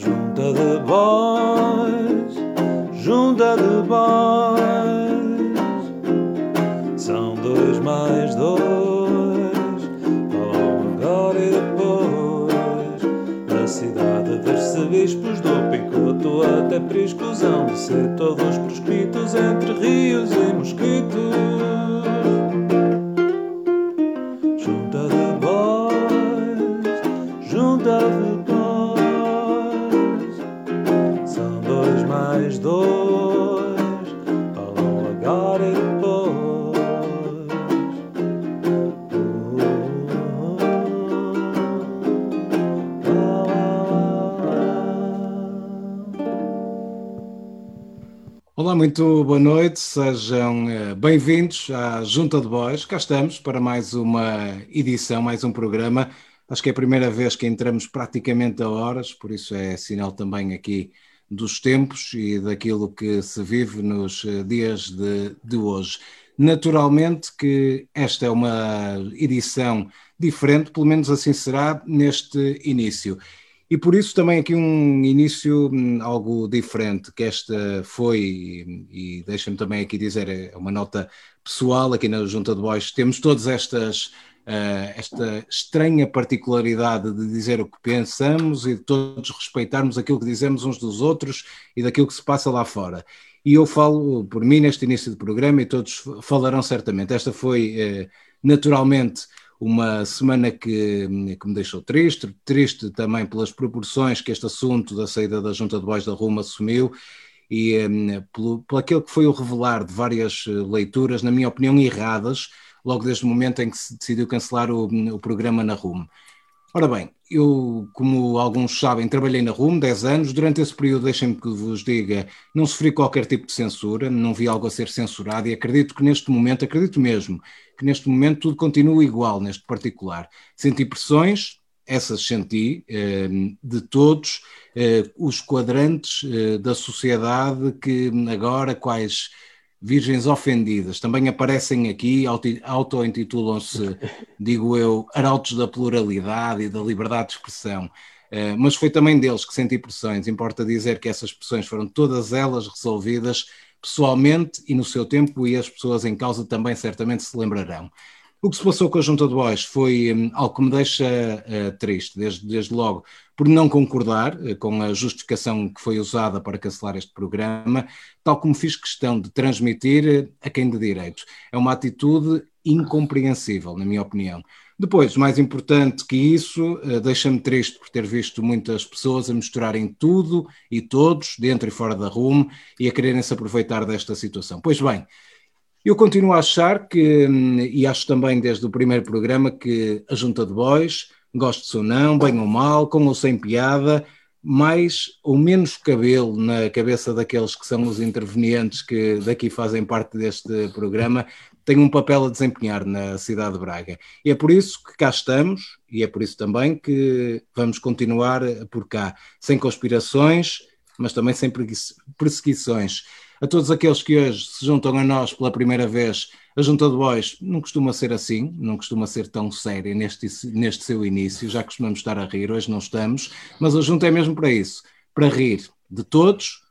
Junta de boys, junta de boys. São dois mais dois. Falam agora e depois. A cidade de arcebispos do picoto até priscusão de ser todos proscritos entre rios e mosquitos. Muito boa noite, sejam eh, bem-vindos à Junta de Boys. Cá estamos para mais uma edição, mais um programa. Acho que é a primeira vez que entramos praticamente a horas, por isso é sinal também aqui dos tempos e daquilo que se vive nos eh, dias de, de hoje. Naturalmente que esta é uma edição diferente, pelo menos assim será neste início. E por isso também aqui um início hum, algo diferente, que esta foi, e, e deixa-me também aqui dizer, é uma nota pessoal aqui na Junta de Boys, temos todas estas, eh, esta estranha particularidade de dizer o que pensamos e de todos respeitarmos aquilo que dizemos uns dos outros e daquilo que se passa lá fora. E eu falo por mim neste início de programa e todos falarão certamente. Esta foi eh, naturalmente uma semana que, que me deixou triste, triste também pelas proporções que este assunto da saída da Junta de Bois da Roma assumiu e um, pelo, pelo aquilo que foi o revelar de várias eh, leituras, na minha opinião, erradas, logo desde o momento em que se decidiu cancelar o, o programa na RUM. Ora bem, eu, como alguns sabem, trabalhei na RUM 10 anos. Durante esse período, deixem-me que vos diga, não sofri qualquer tipo de censura, não vi algo a ser censurado e acredito que neste momento, acredito mesmo, que neste momento tudo continua igual neste particular. Senti pressões, essas senti, eh, de todos eh, os quadrantes eh, da sociedade que agora quais virgens ofendidas também aparecem aqui, auto- auto-intitulam-se, digo eu, arautos da pluralidade e da liberdade de expressão. Mas foi também deles que senti pressões. Importa dizer que essas pressões foram todas elas resolvidas pessoalmente e no seu tempo, e as pessoas em causa também certamente se lembrarão. O que se passou com a Junta de Bois foi hum, algo que me deixa eh, triste, desde, desde logo, por não concordar eh, com a justificação que foi usada para cancelar este programa, tal como fiz questão de transmitir eh, a quem de direito. É uma atitude incompreensível, na minha opinião. Depois, mais importante que isso, eh, deixa-me triste por ter visto muitas pessoas a misturarem tudo e todos, dentro e fora da RUM, e a quererem se aproveitar desta situação. Pois bem, eu continuo a achar que, hum, e acho também desde o primeiro programa, que a Junta de Bois, goste ou não, bem ou mal, com ou sem piada, mais ou menos cabelo na cabeça daqueles que são os intervenientes que daqui fazem parte deste programa, tem um papel a desempenhar na cidade de Braga. E é por isso que cá estamos, e é por isso também que vamos continuar por cá, sem conspirações, mas também sem perseguições. A todos aqueles que hoje se juntam a nós pela primeira vez, a Junta de Bois não costuma ser assim, não costuma ser tão séria neste, neste seu início, já costumamos estar a rir, hoje não estamos, mas a Junta é mesmo para isso, para rir de todos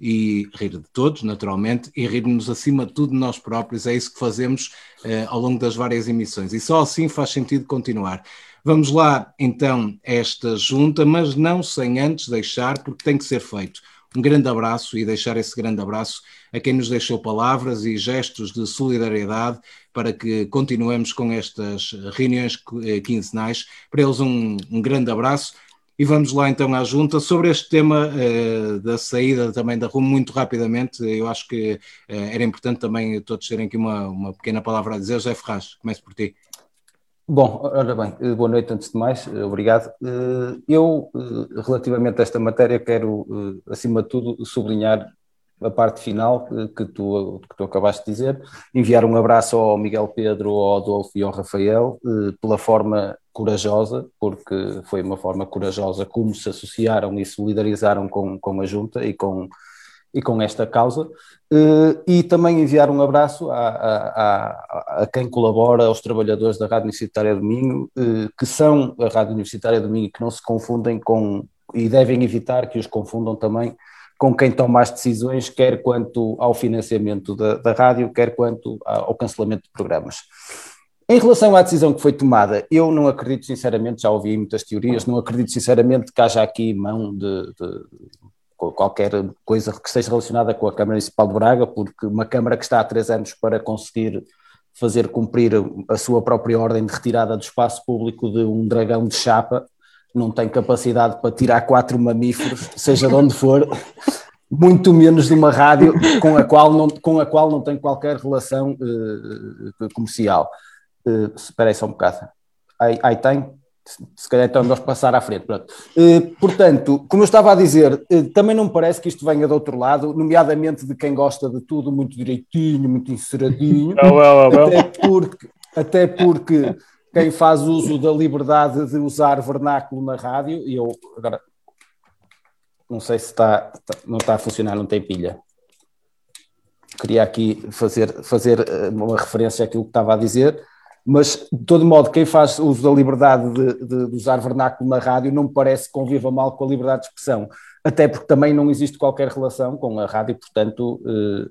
e rir de todos, naturalmente, e rir-nos acima de tudo de nós próprios, é isso que fazemos eh, ao longo das várias emissões, e só assim faz sentido continuar. Vamos lá, então, esta junta, mas não sem antes deixar, porque tem que ser feito, um grande abraço e deixar esse grande abraço a quem nos deixou palavras e gestos de solidariedade para que continuemos com estas reuniões eh, quinzenais. Para eles, um, um grande abraço. E vamos lá então à junta sobre este tema eh, da saída também da RUM, muito rapidamente. Eu acho que eh, era importante também todos terem aqui uma, uma pequena palavra a dizer. José Ferraz, começo por ti. Bom, ora bem, eh, boa noite antes de mais, obrigado. Eu, relativamente a esta matéria, quero, acima de tudo, sublinhar a parte final que tu, que tu acabaste de dizer, enviar um abraço ao Miguel Pedro, ao Adolfo e ao Rafael, eh, pela forma corajosa, porque foi uma forma corajosa como se associaram e solidarizaram com, com a Junta e com, e com esta causa, eh, e também enviar um abraço a, a, a, a quem colabora, aos trabalhadores da Rádio Universitária do Minho, eh, que são a Rádio Universitária do Minho, que não se confundem com e devem evitar que os confundam também com quem toma as decisões, quer quanto ao financiamento da, da rádio, quer quanto ao cancelamento de programas. Em relação à decisão que foi tomada, eu não acredito sinceramente, já ouvi muitas teorias, não acredito sinceramente que haja aqui mão de, de qualquer coisa que esteja relacionada com a Câmara Municipal de Braga, porque uma Câmara que está há três anos para conseguir fazer cumprir a sua própria ordem de retirada do espaço público de um dragão de chapa, não tem capacidade para tirar quatro mamíferos, seja de onde for, muito menos de uma rádio com a qual não, com a qual não tem qualquer relação uh, comercial. Uh, espera aí só um bocado. Aí, aí tem? Se calhar então vamos passar à frente. Uh, portanto, como eu estava a dizer, uh, também não me parece que isto venha do outro lado, nomeadamente de quem gosta de tudo muito direitinho, muito enceradinho. Até porque, até porque quem faz uso da liberdade de usar vernáculo na rádio, e eu agora não sei se está, não está a funcionar, não tem pilha. Queria aqui fazer, fazer eh, uma referência àquilo que estava a dizer, mas de todo modo, quem faz uso da liberdade de, de, de usar vernáculo na rádio não me parece que conviva mal com a liberdade de expressão, até porque também não existe qualquer relação com a rádio, portanto. Eh,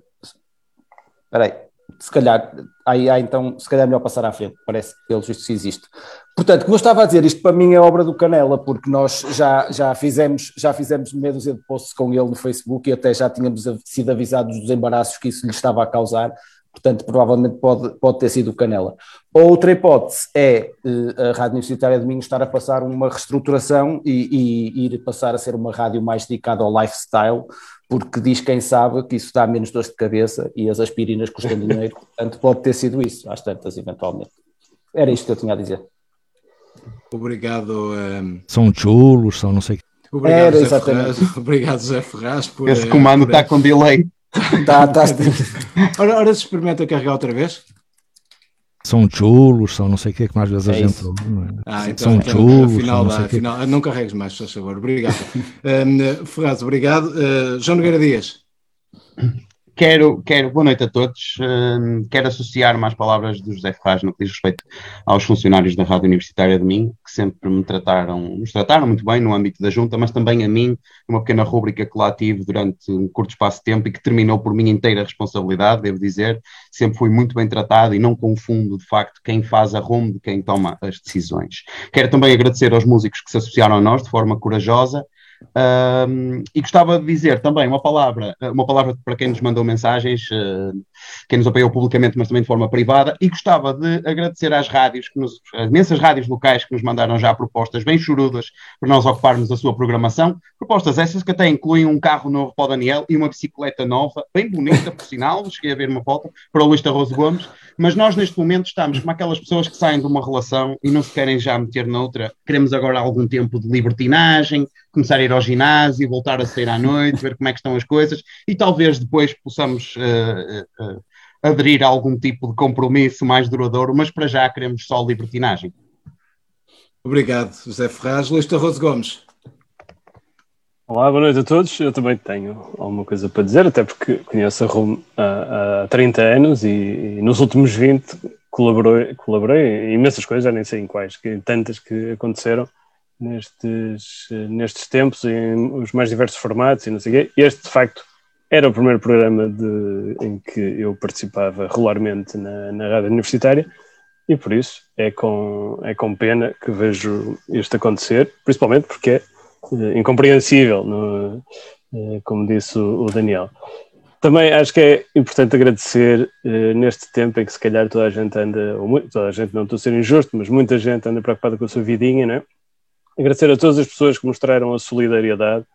espera aí se calhar, aí há então, se calhar é melhor passar à frente, parece que pelo visto existe. Portanto, como eu estava a dizer, isto para mim é obra do Canela, porque nós já, já fizemos, já fizemos meia de posts com ele no Facebook e até já tínhamos sido avisados dos embaraços que isso lhe estava a causar, portanto, provavelmente pode, pode ter sido o Canela. Outra hipótese é eh, a Rádio Universitária de Minho estar a passar uma reestruturação e, e ir passar a ser uma rádio mais dedicada ao lifestyle, porque diz quem sabe que isso dá menos dor de cabeça e as aspirinas custam dinheiro, portanto pode ter sido isso, às tantas, eventualmente. Era isto que eu tinha a dizer. Obrigado. Um... Ehm, são chulos, são não sei Obrigado, Era, Zé Ferraz. Obrigado, Zé Ferraz. Por, Esse comando está com delay. Está, está. ora, ora, se experimenta carregar outra vez são chulos, são não sei o que, que mais vezes é a gente. Ah, então, são então, chulos. Afinal, não, afinal, não carregues mais, por favor. Obrigado. um, Ferraz, obrigado. Uh, João Nogueira Dias. Quero, quero, boa noite a todos. Uh, quero associar-me às palavras do José Ferraz no que diz respeito aos funcionários da Rádio Universitária de mim, que sempre me trataram, nos trataram muito bem no âmbito da junta, mas também a mim, numa pequena rúbrica que lá tive durante um curto espaço de tempo e que terminou por minha inteira responsabilidade, devo dizer. Sempre fui muito bem tratado e não confundo, de facto, quem faz a rumo de quem toma as decisões. Quero também agradecer aos músicos que se associaram a nós de forma corajosa um, e gostava de dizer também uma palavra, uma palavra para quem nos mandou mensagens, uh, quem nos apoiou publicamente, mas também de forma privada, e gostava de agradecer às rádios, que nos, às imensas rádios locais que nos mandaram já propostas bem chorudas para nós ocuparmos a sua programação. Propostas essas que até incluem um carro novo para o Daniel e uma bicicleta nova, bem bonita, por sinal, cheguei a ver uma foto, para o Luís Tarroso Gomes, mas nós neste momento estamos como aquelas pessoas que saem de uma relação e não se querem já meter noutra. Queremos agora algum tempo de libertinagem, começar a ir ao ginásio, voltar a sair à noite, ver como é que estão as coisas e talvez depois possamos uh, uh, aderir a algum tipo de compromisso mais duradouro, mas para já queremos só libertinagem. Obrigado, José Ferraz. Luís Tarroso Gomes. Olá, boa noite a todos. Eu também tenho alguma coisa para dizer, até porque conheço a RUM há, há 30 anos e, e, nos últimos 20 colaborei, colaborei em imensas coisas, já nem sei em quais, que, tantas que aconteceram nestes, nestes tempos, em os mais diversos formatos e não sei o quê. Este, de facto, era o primeiro programa de, em que eu participava regularmente na, na rádio universitária e por isso é com, é com pena que vejo isto acontecer, principalmente porque é eh, incompreensível, no, eh, como disse o, Daniel. Também acho que é importante agradecer eh, neste tempo em que se calhar toda a gente anda, ou muito, toda a gente não estou a ser injusto, mas muita gente anda preocupada com a sua vidinha, né? Agradecer a todas as pessoas que mostraram a solidariedade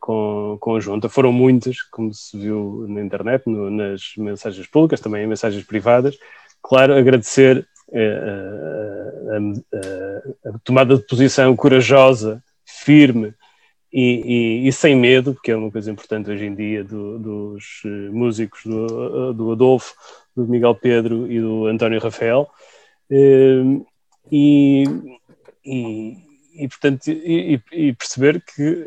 com, com a junta. Foram muitas, como se viu na internet, no, nas mensagens públicas, também em mensagens privadas. Claro, agradecer a, a, a, a tomada de posição corajosa firme e, e, e, sem medo, porque é uma coisa importante hoje em dia do, dos eh, músicos do, do, Adolfo, do Miguel Pedro e do António Rafael. E, e, e portanto, e, perceber que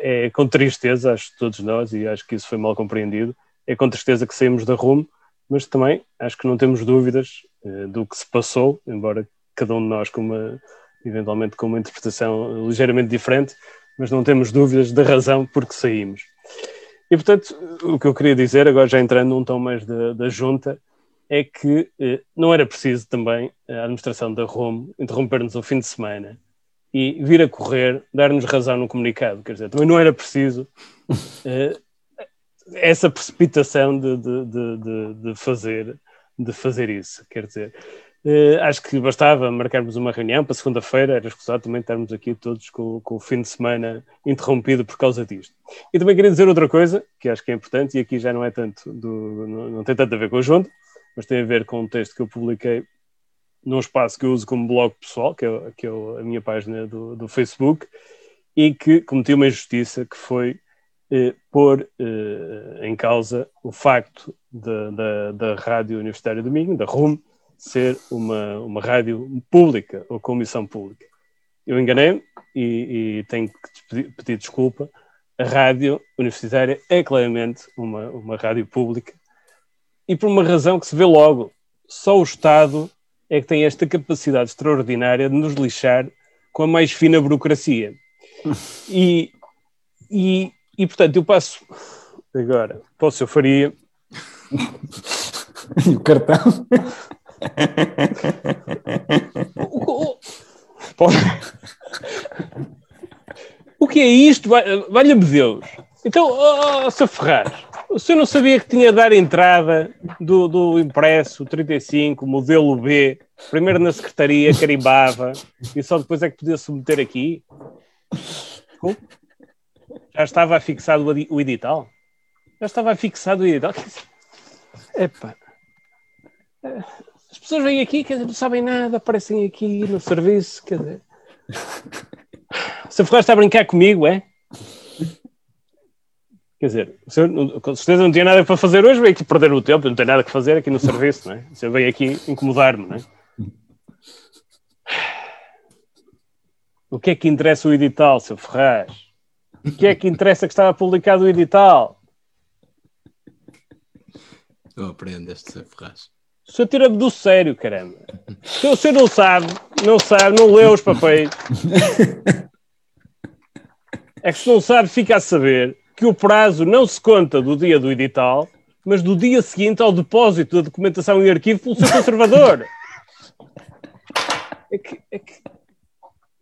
eh, é com tristeza, acho que todos nós, e acho que isso foi mal compreendido, é com tristeza que saímos da rumo, mas também acho que não temos dúvidas eh, do que se passou, embora cada um de nós com uma eventualmente com uma interpretação ligeiramente diferente, mas não temos dúvidas da razão por que saímos. E, portanto, o que eu queria dizer, agora já entrando num tom mais da, da junta, é que eh, não era preciso também a administração da ROM interromper-nos o fim de semana e vir a correr, dar-nos razão no comunicado. Quer dizer, também não era preciso eh, essa precipitação de, de, de, de, fazer, de fazer isso. Quer dizer, Uh, acho que bastava marcarmos uma reunião para segunda-feira, era escusado também estarmos aqui todos com, com, o fim de semana interrompido por causa disto. E também queria dizer outra coisa, que acho que é importante, e aqui já não é tanto, do, não, não tem tanto a ver com o junto, mas tem a ver com um texto que eu publiquei num espaço que eu uso como blog pessoal, que é, que é a minha página do, do Facebook, e que cometi uma injustiça que foi eh, pôr eh, em causa o facto da, da, da Rádio Universitária do Minho, da RUM, ser uma, uma rádio pública ou comissão pública. Eu enganei-me e, e, tenho que pedir, pedir, desculpa. A rádio universitária é claramente uma, uma rádio pública e por uma razão que se vê logo. Só o Estado é que tem esta capacidade extraordinária de nos lixar com a mais fina burocracia. E, e, e portanto, eu passo agora para o seu Faria. e o cartão? o que é isto? Valha-me Deus. Então, oh, oh, Sr. Ferraz, o senhor não sabia que tinha de dar entrada do, do impresso 35, modelo B, primeiro na secretaria, carimbava, e só depois é que podia submeter aqui? Já estava fixado o edital? Já estava fixado o edital? Epá. As pessoas vêm aqui, quer dizer, não sabem nada, aparecem aqui no serviço, quer dizer. Se Ferraz está a brincar comigo, é? Quer dizer, o senhor, com certeza não tinha nada para fazer hoje, veio aqui perder o tempo, não tem nada que fazer aqui no serviço, não é? O senhor veio aqui incomodar-me, não é? O que é que interessa o edital, seu Ferraz? O que é que interessa que estava publicado o edital? Eu aprendo este, seu Ferraz. O senhor tira-me do sério, caramba. O senhor não sabe, não sabe, não leu os papéis. É que se não sabe, fica a saber que o prazo não se conta do dia do edital, mas do dia seguinte ao depósito da documentação em arquivo pelo seu conservador. É que, é que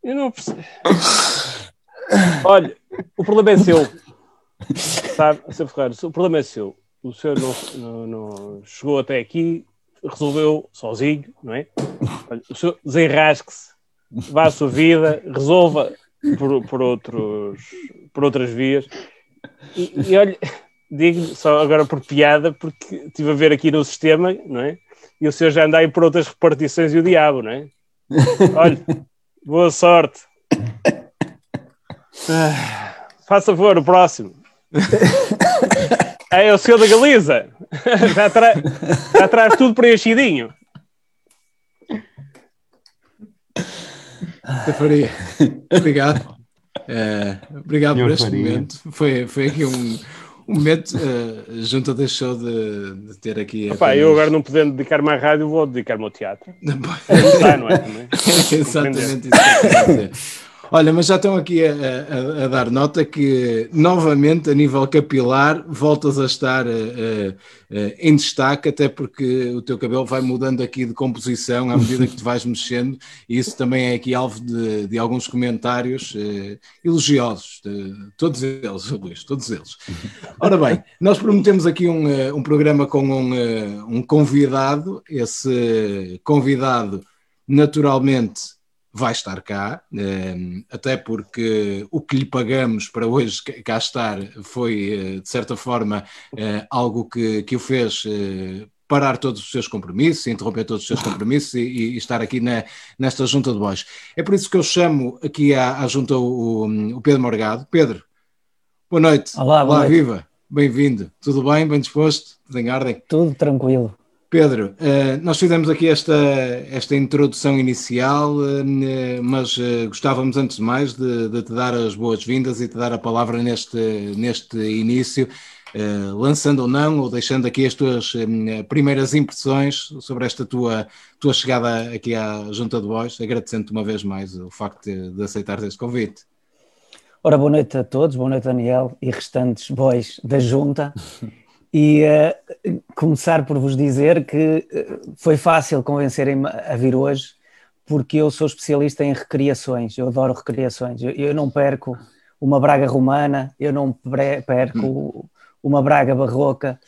eu não percebo. Olha, o problema é seu. Sabe, Sr. Ferreira, o problema é seu. O senhor não, não, não chegou até aqui resolveu sozinho, não é? O senhor desenrasque-se, vá à sua vida, resolva por, por, outros, por outras vias. E, e olha, digo só agora por piada, porque estive a ver aqui no sistema, não é? E o senhor já anda aí por outras repartições e o diabo, não é? Olha, boa sorte. Ah, faça favor, o próximo. É o senhor da Galiza. Já, tra... Já traz tudo preenchidinho. Faria. Obrigado. É, obrigado por este faria. momento. Foi, foi aqui um, um momento. Uh, Junta deixou de, de ter aqui. Opa, eu agora não podendo dedicar-me à rádio, vou dedicar-me ao teatro. Não, está, não é? é exatamente isso que eu dizer. Olha, mas já estão aqui a, a, a, dar nota que, novamente, a nível capilar, voltas a estar em destaque, até porque o teu cabelo vai mudando aqui de composição à medida que te vais mexendo, e isso também é aqui alvo de, de alguns comentários elogiosos, de, todos eles, Luís, todos eles. Ora bem, nós prometemos aqui um, um programa com um, um convidado, esse convidado, naturalmente vai estar cá, ehm, até porque o que lhe pagamos para hoje cá estar foi, eh, de certa forma, eh, algo que, que o fez eh, parar todos os seus compromissos, interromper todos os seus compromissos e, e estar aqui na, nesta junta de voz. É por isso que eu chamo aqui à, à junta o, o, Pedro Morgado. Pedro, boa noite. Olá, boa Olá noite. viva. Bem-vindo. Tudo bem? Bem disposto? Tudo em ordem? Tudo tranquilo. Pedro, uh, nós fizemos aqui esta, esta introdução inicial, uh, mas uh, gostávamos antes de mais de, de te dar as boas-vindas e te dar a palavra neste, neste início. lançando ou não, ou deixando aqui as tuas primeiras impressões sobre esta tua, tua chegada aqui à Junta de Boys, agradecendo-te uma vez mais o facto de, de aceitar este convite. Ora, boa noite a todos, boa noite Daniel e restantes boys da Junta. E uh, começar por vos dizer que uh, foi fácil convencerem-me a vir hoje, porque eu sou especialista em recriações, eu adoro recriações. Eu, eu não perco uma Braga romana, eu não perco uma Braga barroca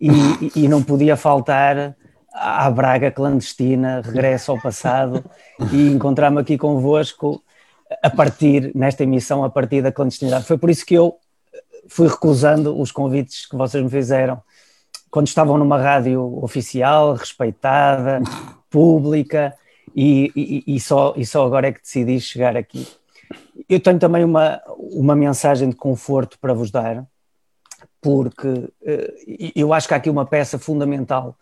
e, e, não podia faltar à Braga clandestina, regresso ao passado e encontrar-me aqui convosco a partir, nesta emissão, a partir da clandestinidade. Foi por isso que eu fui recusando os convites que vocês me fizeram quando estavam numa rádio oficial, respeitada, pública, e, e, e, só, e só agora é que decidi chegar aqui. Eu tenho também uma, uma mensagem de conforto para vos dar, porque uh, eu acho que há aqui uma peça fundamental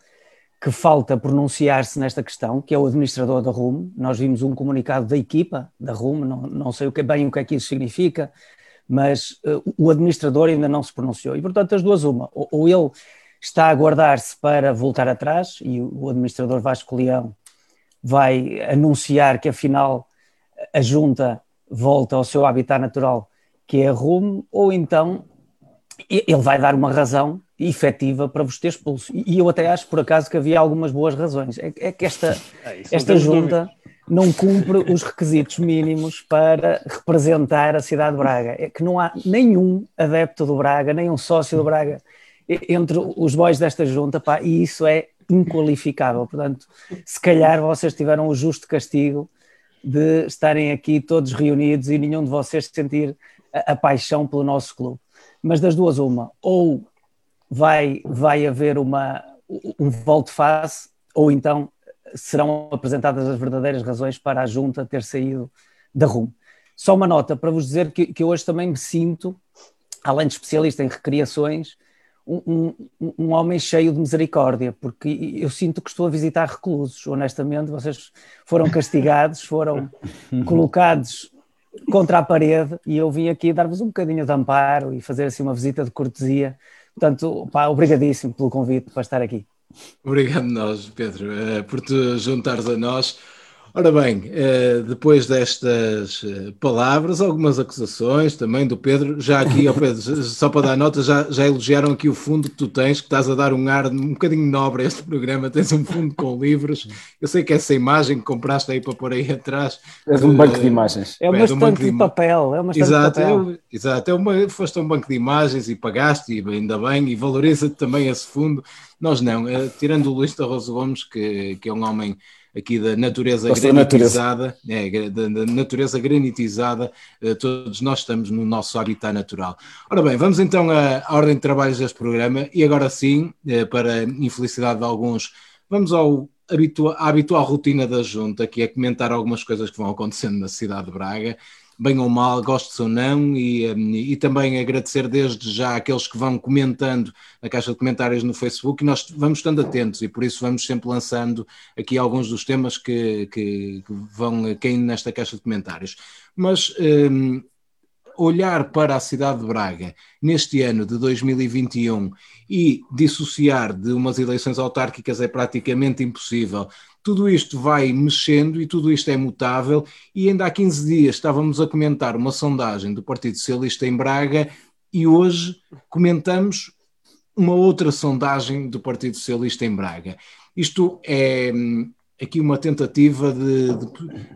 que falta pronunciar-se nesta questão, que é o administrador da RUM. Nós vimos um comunicado da equipa da RUM, não, não sei o que, bem o que é que isso significa, mas uh, o administrador ainda não se pronunciou. E, portanto, as duas, uma, ou, ou ele está a guardar-se para voltar atrás, e o, administrador Vasco Leão vai anunciar que, afinal, a junta volta ao seu habitat natural, que é a RUM, ou então ele vai dar uma razão efetiva para vos ter expulso. E eu até acho, por acaso, que havia algumas boas razões. É, é que esta, é, esta junta não cumpre os requisitos mínimos para representar a cidade de Braga. É que não há nenhum adepto do Braga, nem um sócio do Braga entre os boys desta junta, pá, e isso é inqualificável. Portanto, se calhar vocês tiveram o justo castigo de estarem aqui todos reunidos e nenhum de vocês sentir a, a paixão pelo nosso clube. Mas das duas, uma, ou vai, vai haver uma, um volte-face, ou então serão apresentadas as verdadeiras razões para a junta ter saído da RUM. Só uma nota para vos dizer que, que hoje também me sinto, além de especialista em recriações, um, um, um, homem cheio de misericórdia, porque eu sinto que estou a visitar reclusos, honestamente. Vocês foram castigados, foram colocados contra a parede e eu vim aqui dar-vos um bocadinho de amparo e fazer assim uma visita de cortesia. Portanto, pá, obrigadíssimo pelo convite para estar aqui. Obrigado nós, Pedro, eh, por te juntares a nós. Ora bem, eh, depois destas eh, palavras, algumas acusações também do Pedro, já aqui, Pedro, só para dar nota, já, já elogiaram aqui o fundo que tu tens, que estás a dar um ar um bocadinho nobre a este programa, tens um fundo com livros, eu sei que essa imagem que compraste aí para pôr aí atrás... É um banco de imagens. É uma é, estante de, de, papel, é uma exato, de papel. É, exato, é uma, foste a um banco de imagens e pagaste, e ainda bem, e valoriza-te também esse fundo. Nós não, eh, tirando o Luís Rosa Gomes, que, que é um homem aqui da natureza granitizada, natureza. É, da, da, natureza granitizada, uh, todos nós estamos no nosso habitat natural. Ora bem, vamos então à, à ordem de trabalhos deste programa e agora sim, uh, para infelicidade de alguns, vamos ao habitua, à habitual rotina da junta, que é comentar algumas coisas que vão acontecendo na cidade de Braga bem ou mal, gostes ou não, e, hum, e também agradecer desde já aqueles que vão comentando na caixa de comentários no Facebook, e nós vamos estando atentos, e por isso vamos sempre lançando aqui alguns dos temas que, que, que vão caindo nesta caixa de comentários. Mas um, olhar para a cidade de Braga neste ano de 2021 e dissociar de umas eleições autárquicas é praticamente impossível tudo isto vai mexendo e tudo isto é mutável. E ainda há 15 dias estávamos a comentar uma sondagem do Partido Socialista em Braga e hoje comentamos uma outra sondagem do Partido Socialista em Braga. Isto é hum, aqui uma tentativa de. de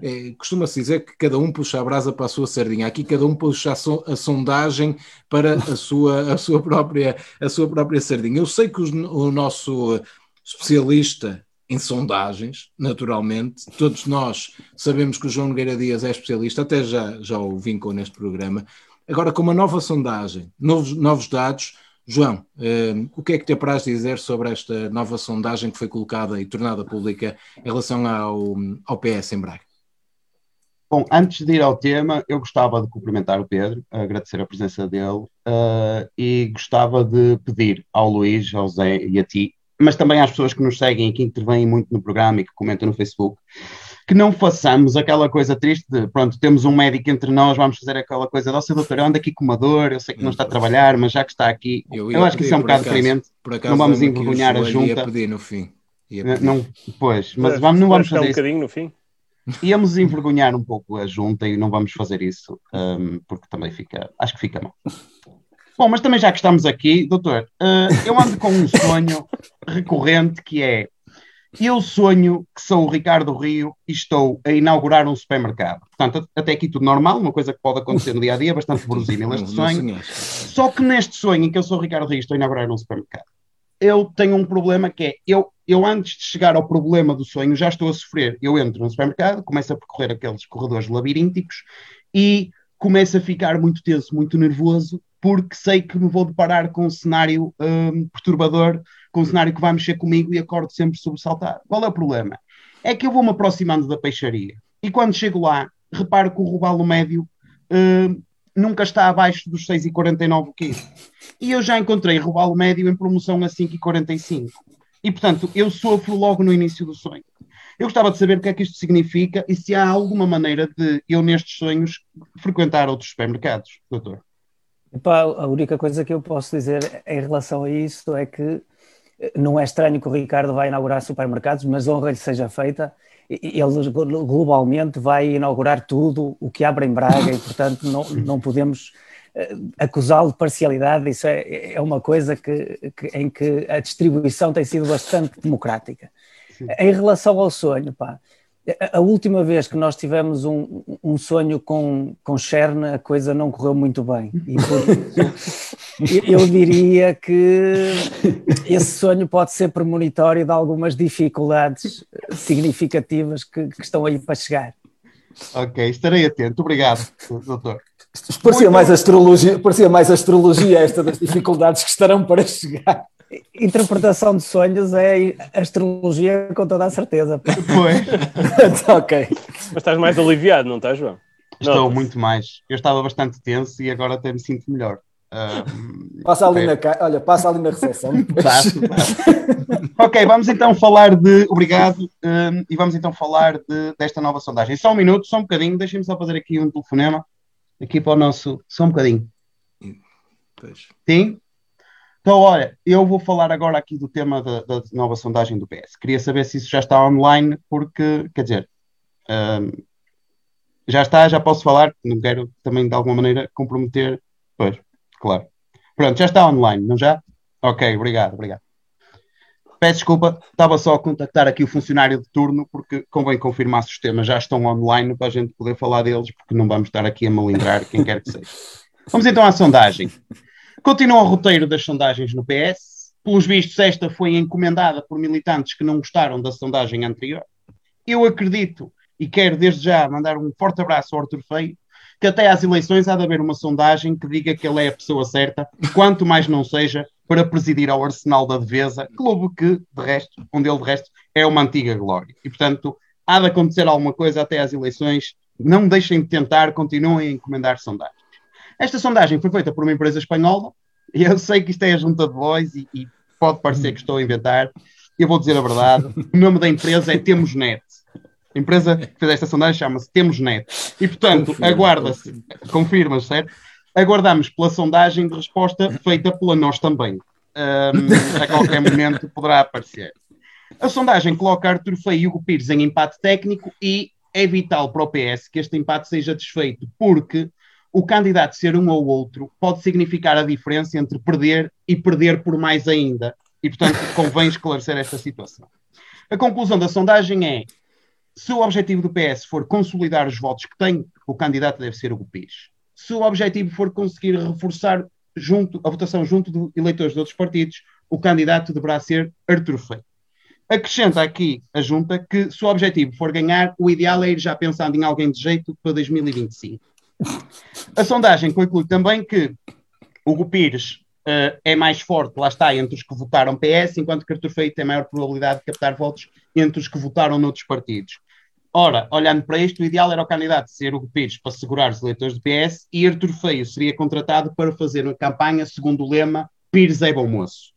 é, Costuma-se dizer que cada um puxa a brasa para a sua sardinha. Aqui cada um puxa a, so, a, sondagem para a sua, a, sua própria, a sua própria sardinha. Eu sei que os, o nosso especialista em sondagens, naturalmente. Todos nós sabemos que o João Nogueira Dias é especialista, até já, já o vincou neste programa. Agora, com uma nova sondagem, novos, novos dados, João, eh, o que é que te apraz dizer sobre esta nova sondagem que foi colocada e tornada pública em relação ao, ao PS em Braga? Bom, antes de ir ao tema, eu gostava de cumprimentar o Pedro, agradecer a presença dele uh, e gostava de pedir ao Luís, ao Zé e a ti mas também às pessoas que nos seguem e que intervêm muito no programa e que comentam no Facebook, que não façamos aquela coisa triste de, pronto, temos um médico entre nós, vamos fazer aquela coisa, nossa doutora, anda aqui com uma dor, eu sei que não está a trabalhar, mas já que está aqui, eu, eu acho que isso é um bocado deprimente, não vamos envergonhar a junta. pedir no fim. Não, pois, mas vamos, não vamos fazer um bocadinho no fim. Íamos envergonhar um pouco a junta e não vamos fazer isso, um, porque também fica, acho que fica mal. Bom, mas também já que estamos aqui, doutor, uh, eu ando com um sonho recorrente que é eu sonho que sou o Ricardo Rio e estou a inaugurar um supermercado. Portanto, até aqui tudo normal, uma coisa que pode acontecer no dia a dia, bastante verosímil este sonho. Só que neste sonho em que eu sou o Ricardo Rio e estou a inaugurar um supermercado, eu tenho um problema que é, eu, eu antes de chegar ao problema do sonho já estou a sofrer. Eu entro no supermercado, começo a percorrer aqueles corredores labirínticos e começo a ficar muito tenso, muito nervoso, porque sei que me vou deparar com um cenário um, perturbador, com um cenário que vai mexer comigo e acordo sempre sobressaltado. Qual é o problema? É que eu vou-me aproximando da peixaria e quando chego lá, reparo que o robalo médio hum, nunca está abaixo dos 6,49 kg. E eu já encontrei robalo médio em promoção a 5,45. E, portanto, eu sofro logo no início do sonho. Eu gostava de saber o que é que isto significa e se há alguma maneira de eu, nestes sonhos, frequentar outros supermercados, doutor. Epá, a única coisa que eu posso dizer em relação a isso é que não é estranho que o Ricardo vai inaugurar supermercados, mas honra-lhe seja feita. Ele globalmente vai inaugurar tudo o que abre em Braga e, portanto, não, não podemos eh, acusá-lo de parcialidade. Isso é, é uma coisa que, que, em que a distribuição tem sido bastante democrática. Sim. Em relação ao sonho, pá, a última vez que nós tivemos um, um sonho com, com Cherna, a coisa não correu muito bem. E por eu diria que esse sonho pode ser premonitório de algumas dificuldades significativas que, que estão aí para chegar. Ok, estarei atento. Obrigado, doutor. Parecia mais, astrologia, parecia mais astrologia esta das dificuldades que estarão para chegar interpretação de sonhos é astrologia com toda a certeza. Foi. ok. Mas estás mais aliviado, não estás, João? Estou não. muito mais. Eu estava bastante tenso e agora até me sinto melhor. Uh, passa ali na ca... Olha, passa ali na recepção. ok, vamos então falar de. Obrigado. Um, e vamos então falar de, desta nova sondagem. Só um minuto, só um bocadinho. Deixem-me só fazer aqui um telefonema. Aqui para o nosso. Só um bocadinho. Pois. Sim? Então, olha, eu vou falar agora aqui do tema da, da, nova sondagem do PS. Queria saber se isso já está online, porque, quer dizer, um, já está, já posso falar, não quero também de alguma maneira comprometer. Pois, claro. Pronto, já está online, não já? Ok, obrigado, obrigado. Peço desculpa, estava só a contactar aqui o funcionário de turno, porque convém confirmar se os temas já estão online para a gente poder falar deles, porque não vamos estar aqui a malindrar quem quer que seja. Vamos então à sondagem. Continua o roteiro das sondagens no PS. Pelos vistos, esta foi encomendada por militantes que não gostaram da sondagem anterior. Eu acredito e quero desde já mandar um forte abraço ao Arthur Feio, que até às eleições há de haver uma sondagem que diga que ele é a pessoa certa, quanto mais não seja, para presidir ao Arsenal da Defesa, clube que, de resto, onde ele de resto é uma antiga glória. E, portanto, há de acontecer alguma coisa até às eleições. Não deixem de tentar, continuem a encomendar sondagens. Esta sondagem foi feita por uma empresa espanhola, e eu sei que isto é a junta de voz e, e pode parecer que estou a inventar. Eu vou dizer a verdade. O nome da empresa é Temos Net. A empresa que fez esta sondagem chama-se Temos Net. E, portanto, aguarda-se, confirma, certo? Aguardamos pela sondagem de resposta feita pela nós também. Um, a qualquer momento poderá aparecer. A sondagem coloca Arthur Feio e Hugo Pires em empate técnico e é vital para o PS que este empate seja desfeito, porque o candidato ser um ou outro pode significar a diferença entre perder e perder por mais ainda. E, portanto, convém esclarecer esta situação. A conclusão da sondagem é: se o objetivo do PS for consolidar os votos que tem, o candidato deve ser o Pires. Se o objetivo for conseguir reforçar junto, a votação junto de eleitores de outros partidos, o candidato deverá ser Artur Feio. Acrescenta aqui a junta que, se o objetivo for ganhar, o ideal é ir já pensando em alguém de jeito para 2025. A sondagem conclui também que Hugo Pires uh, é mais forte, lá está, entre os que votaram PS, enquanto que Artur Feio tem maior probabilidade de captar votos entre os que votaram noutros partidos. Ora, olhando para isto, o ideal era o candidato ser Hugo Pires para segurar os eleitores do PS e Artur Feio seria contratado para fazer uma campanha segundo o lema Pires é bom moço.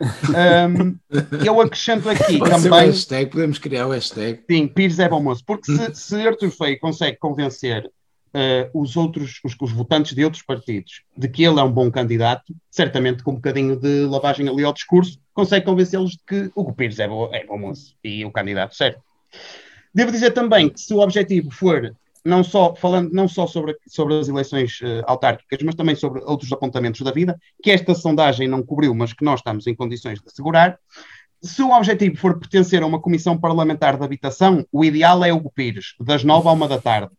Um, eu acrescento aqui Pode também. hashtag, podemos criar o hashtag. Sim, Pires é bom moço, porque se, se Artur Feio consegue convencer uh, os outros, os, os, votantes de outros partidos de que ele é um bom candidato, certamente com um bocadinho de lavagem ali ao discurso, consegue convencê-los de que o Pires é bom, é bom moço e o candidato certo. Devo dizer também que se o objetivo for não só falando não só sobre, sobre as eleições uh, autárquicas, mas também sobre outros apontamentos da vida, que esta sondagem não cobriu, mas que nós estamos em condições de assegurar. Se o objetivo for pertencer a uma comissão parlamentar de habitação, o ideal é o Pires, das nove à uma da tarde.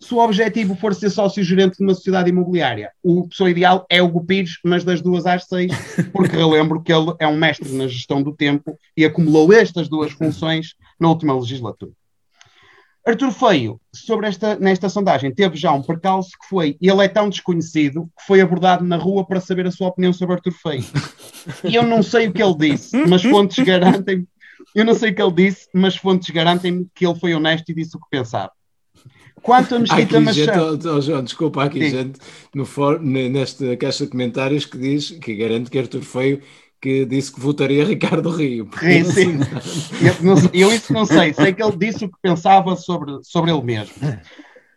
Se o objetivo for ser sócio-gerente de uma sociedade imobiliária, o pessoa ideal é o Pires, mas das duas às seis, porque relembro que ele é um mestre na gestão do tempo e acumulou estas duas funções na última legislatura. Artur Feio, sobre esta, nesta sondagem, teve já um percalço que foi, ele é tão desconhecido que foi abordado na rua para saber a sua opinião sobre Artur Feio. E eu não sei o que ele disse, mas fontes garantem eu não sei o que ele disse, mas fontes garantem-me que ele foi honesto e disse o que pensava. Quanto a Mesquita Machado... Gente, oh, oh, João, desculpa, há aqui Sim. gente no for, nesta caixa de comentários que diz, que garante que Artur Feio que disse que votaria Ricardo Rio. Sim, sim. eu, eu, isso não sei, sei que ele disse o que pensava sobre, sobre ele mesmo.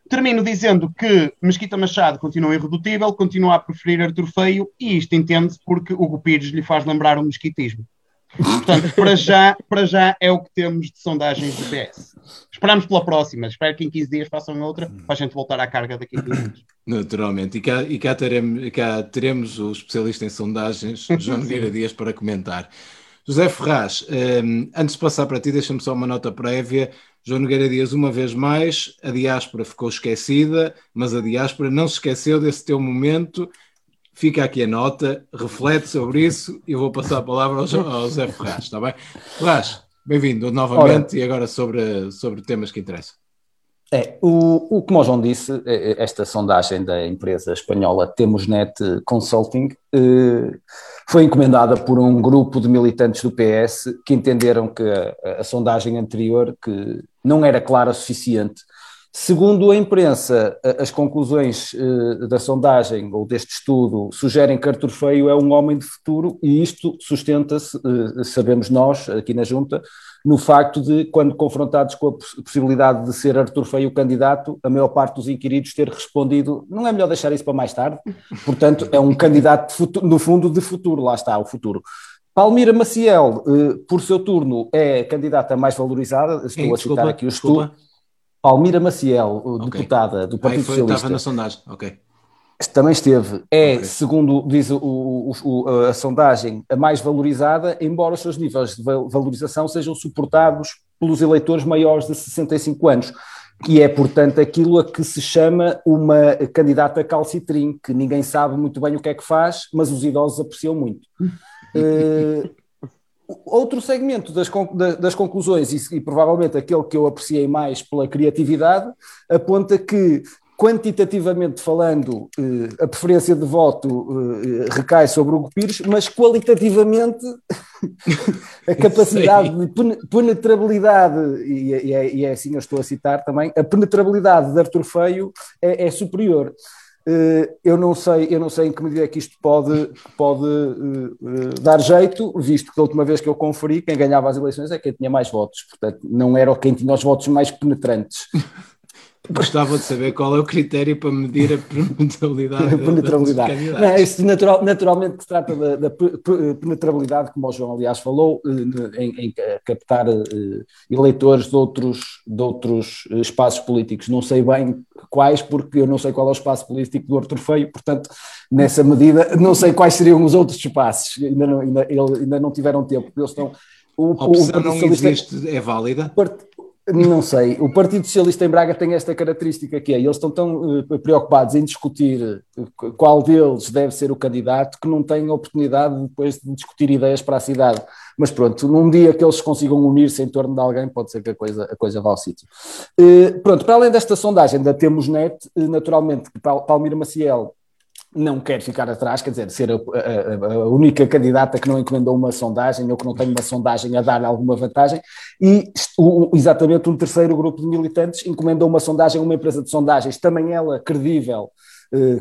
Termino dizendo que Mesquita Machado continua irredutível, continua a preferir Artur Feio, e isto entende-se porque Hugo Pires lhe faz lembrar o mesquitismo. Portanto, para já, para já é o que temos de sondagens do PS. Esperamos pela próxima. Espero que em 15 dias façam outra para a gente voltar à carga daqui a 15 dias. Naturalmente. E cá, e cá, teremos, cá teremos o especialista em sondagens, João Nogueira Dias, para comentar. José Ferraz, um, ehm, antes de passar para ti, deixa-me só uma nota prévia. João Nogueira Dias, uma vez mais, a diáspora ficou esquecida, mas a diáspora não se esqueceu desse teu momento Fica aqui a nota, reflete sobre isso e eu vou passar a palavra ao, Zé Ferraz, está bem? Ferraz, bem-vindo novamente e agora sobre, sobre temas que interessam. É, o, o, como o João disse, é, é, esta sondagem da empresa espanhola Temosnet Consulting eh, foi encomendada por um grupo de militantes do PS que entenderam que a, a sondagem anterior que não era clara o suficiente Segundo a imprensa, as conclusões eh, da sondagem ou deste estudo sugerem que Artur Feio é um homem de futuro e isto sustenta-se, eh, sabemos nós, aqui na Junta, no facto de, quando confrontados com a possibilidade de ser Artur Feio o candidato, a maior parte dos inquiridos ter respondido não é melhor deixar isso para mais tarde, portanto é um candidato, futuro, no fundo, de futuro, lá está, o futuro. Palmira Maciel, eh, por seu turno, é a candidata mais valorizada, estou Ei, a citar aqui o estudo. Palmira Maciel, okay. deputada do Partido foi, Socialista. Estava na sondagem, ok. Também esteve. É, okay. segundo diz o, o, o, a sondagem, a mais valorizada, embora os seus níveis de valorização sejam suportados pelos eleitores maiores de 65 anos, que é, portanto, aquilo a que se chama uma candidata calcitrim, que ninguém sabe muito bem o que é que faz, mas os idosos apreciam muito. uh, Outro segmento das, das conclusões, e, e, provavelmente aquele que eu apreciei mais pela criatividade, aponta que, quantitativamente falando, eh, a preferência de voto eh, recai sobre o Pires, mas qualitativamente a capacidade de penetrabilidade, é, e, é, assim eu estou a citar também, a penetrabilidade de Artur Feio é, é superior. Eh, eu não sei, eu não sei em que medida é que isto pode, pode uh, dar jeito, visto que a última vez que eu conferi, quem ganhava as eleições é quem tinha mais votos, portanto, não era quem tinha os votos mais penetrantes. Gostava de saber qual é o critério para medir a penetrabilidade. penetrabilidade. Não, isso natural, naturalmente que se trata da, da, penetrabilidade, como o João aliás falou, eh, em, em captar uh, eleitores de outros, de outros espaços políticos. Não sei bem quais, porque eu não sei qual é o espaço político do Artur Feio, portanto, nessa medida, não sei quais seriam os outros espaços. Ainda não, ainda, ainda não tiveram tempo, eles estão. O, a opção o não existe, é válida? Não sei. O Partido Socialista em Braga tem esta característica que é, eles estão tão uh, preocupados em discutir uh, qual deles deve ser o candidato que não têm oportunidade depois de discutir ideias para a cidade. Mas pronto, num dia que eles consigam unir-se em torno de alguém, pode ser que a coisa, a coisa vá ao sítio. Uh, pronto, para além desta sondagem, ainda temos net, naturalmente, Palmira Maciel não quer ficar atrás, quer dizer, ser a, a, a, única candidata que não encomendou uma sondagem ou que não tem uma sondagem a dar alguma vantagem, e o, exatamente um terceiro grupo de militantes encomendou uma sondagem a uma empresa de sondagens, também ela credível,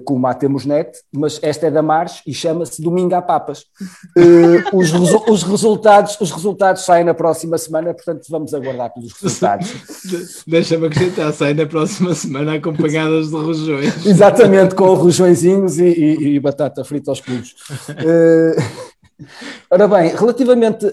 como a temos net, mas esta é da Mars e chama-se Domingo a Papas. Uh, os, resu os, resultados, os resultados saem na próxima semana, portanto vamos aguardar pelos resultados. Deixa-me acrescentar, saem na próxima semana acompanhadas de rojões. Exatamente, com rojõezinhos e, e, e, batata frita aos clubes. Ora bem, relativamente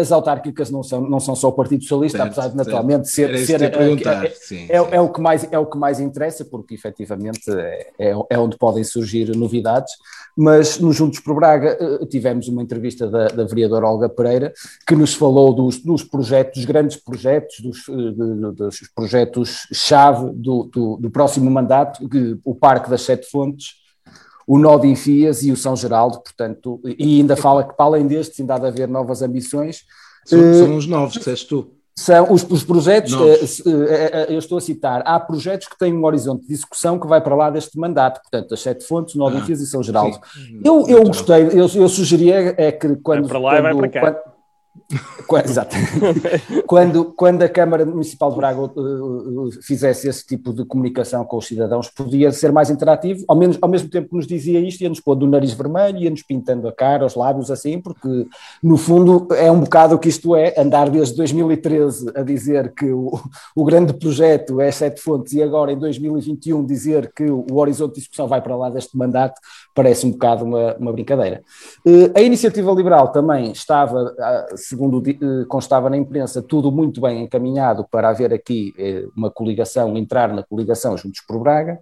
às autárquicas, não são, não são só o Partido Socialista, certo, apesar de naturalmente certo. ser, ser é, sim, é, sim. é, o que mais, é o que mais interessa, porque efetivamente é, é, é onde podem surgir novidades. Mas no Juntos por Braga eh, tivemos uma entrevista da, da vereadora Olga Pereira que nos falou dos, dos projetos, dos grandes projetos, dos, eh, dos projetos-chave do, do, do próximo mandato, o Parque das Sete Fontes o Nó de Enfias e o São Geraldo, portanto, e ainda fala que para além destes ainda há de haver novas ambições. São, uh, são os novos, disseste tu. São os, os projetos, uh, uh, eu estou a citar, há projetos que têm um horizonte de execução que vai para lá deste mandato, portanto, as Sete Fontes, Nó de ah, Enfias e São Geraldo. Sim. Eu, eu gostei, eu, eu sugeria é que quando... Vai para lá quando, e vai para cá. Quando, exato. quando, quando a Câmara Municipal de Braga uh, uh, fizesse esse tipo de comunicação com os cidadãos, podia ser mais interativo, ao, menos, ao mesmo tempo que nos dizia isto, ia-nos pôr do nariz vermelho, ia-nos pintando a cara, os lábios assim, porque no fundo é um bocado o que isto é, andar desde 2013 a dizer que o, o grande projeto é Sete Fontes e agora em 2021 dizer que o horizonte de discussão vai para lá deste mandato, parece um bocado uma, uma brincadeira. Uh, a Iniciativa Liberal também estava segundo eh, constava na imprensa, tudo muito bem encaminhado para haver aqui eh, uma coligação, entrar na coligação Juntos por Braga,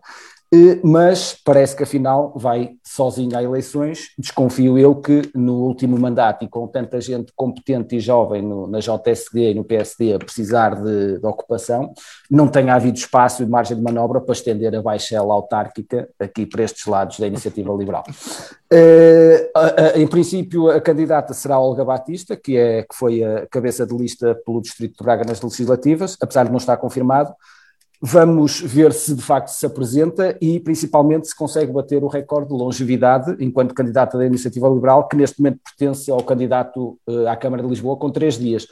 mas parece que afinal vai sozinho a eleições. Desconfio eu que no último mandato e com tanta gente competente e jovem no, na JSD e no PSD a precisar de, de, ocupação, não tenha havido espaço e margem de manobra para estender a baixela autárquica aqui para estes lados da iniciativa liberal. Uh, em princípio, a candidata será Olga Batista, que, é, que foi a cabeça de lista pelo Distrito de Braga nas legislativas, apesar de não estar confirmado. Vamos ver se de facto se apresenta e principalmente se consegue bater o recorde de longevidade enquanto candidata da Iniciativa Liberal, que neste momento pertence ao candidato uh, à Câmara de Lisboa com três dias.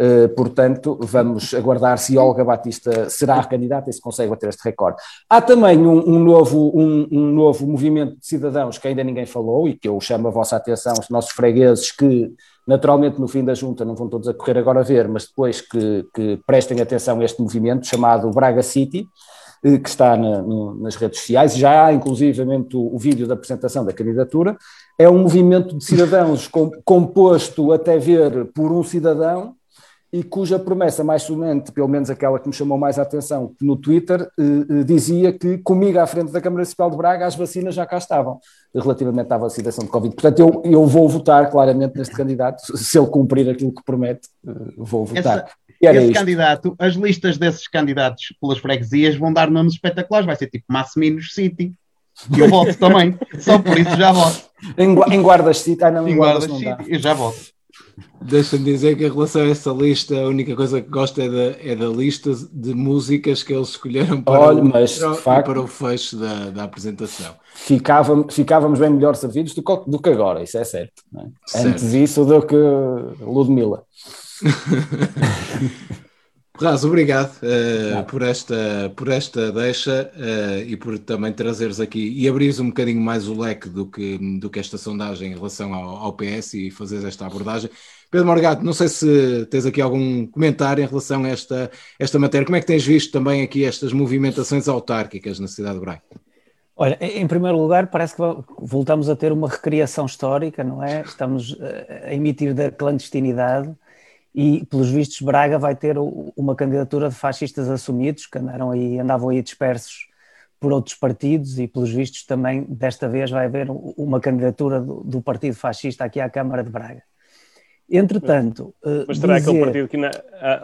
Uh, portanto, vamos aguardar se Olga Batista será a candidata e se consegue bater este recorde. Há também um, um novo, um, um, novo movimento de cidadãos que ainda ninguém falou e que eu chamo a vossa atenção, os nossos fregueses que Naturalmente, no fim da junta, não vão todos a correr agora a ver, mas depois que, que prestem atenção a este movimento chamado Braga City, eh, que está na, no, nas redes sociais, já há inclusivamente o, o, vídeo da apresentação da candidatura. É um movimento de cidadãos com, composto até ver por um cidadão e cuja promessa mais sonante, pelo menos aquela que me chamou mais a atenção no Twitter, eh, eh, dizia que comigo à frente da Câmara Municipal de Braga as vacinas já cá estavam, relativamente à vacinação de Covid. Portanto, eu, eu vou votar claramente neste candidato, se ele cumprir aquilo que promete, eh, vou votar. Essa, esse isto. candidato, as listas desses candidatos pelas freguesias vão dar nomes espetaculares, vai ser tipo Massiminos City. Que eu voto também, só por isso já voto. Em, em Guardas City, ah não, em, em Guardas, Guardas City, eu já voto. Deixa-me dizer que em relação a essa lista, a única coisa que gosto é da, é da lista de músicas que eles escolheram para, Olha, o, mas, facto, para o fecho da, da apresentação. Ficávamos, ficávamos bem melhor servidos do, do que agora, isso é certo. É? certo. Antes isso do que Ludmilla. Raz, obrigado uh, por, esta, por esta deixa uh, e por também trazeres aqui e abrires um bocadinho mais o leque do que, do que esta sondagem em relação ao, ao PS e fazeres esta abordagem. Pedro Morgato, não sei se tens aqui algum comentário em relação a esta, esta matéria. Como é que tens visto também aqui estas movimentações autárquicas na cidade de Braga? Olha, em primeiro lugar, parece que voltamos a ter uma recriação histórica, não é? Estamos eh, a emitir da clandestinidade e, pelos vistos, Braga vai ter uma candidatura de fascistas assumidos, que andaram aí, andavam aí dispersos por outros partidos e, pelos vistos, também desta vez vai haver uma candidatura do, do Partido Fascista aqui à Câmara de Braga. Entretanto. Mas terá dizer... aquele partido que na,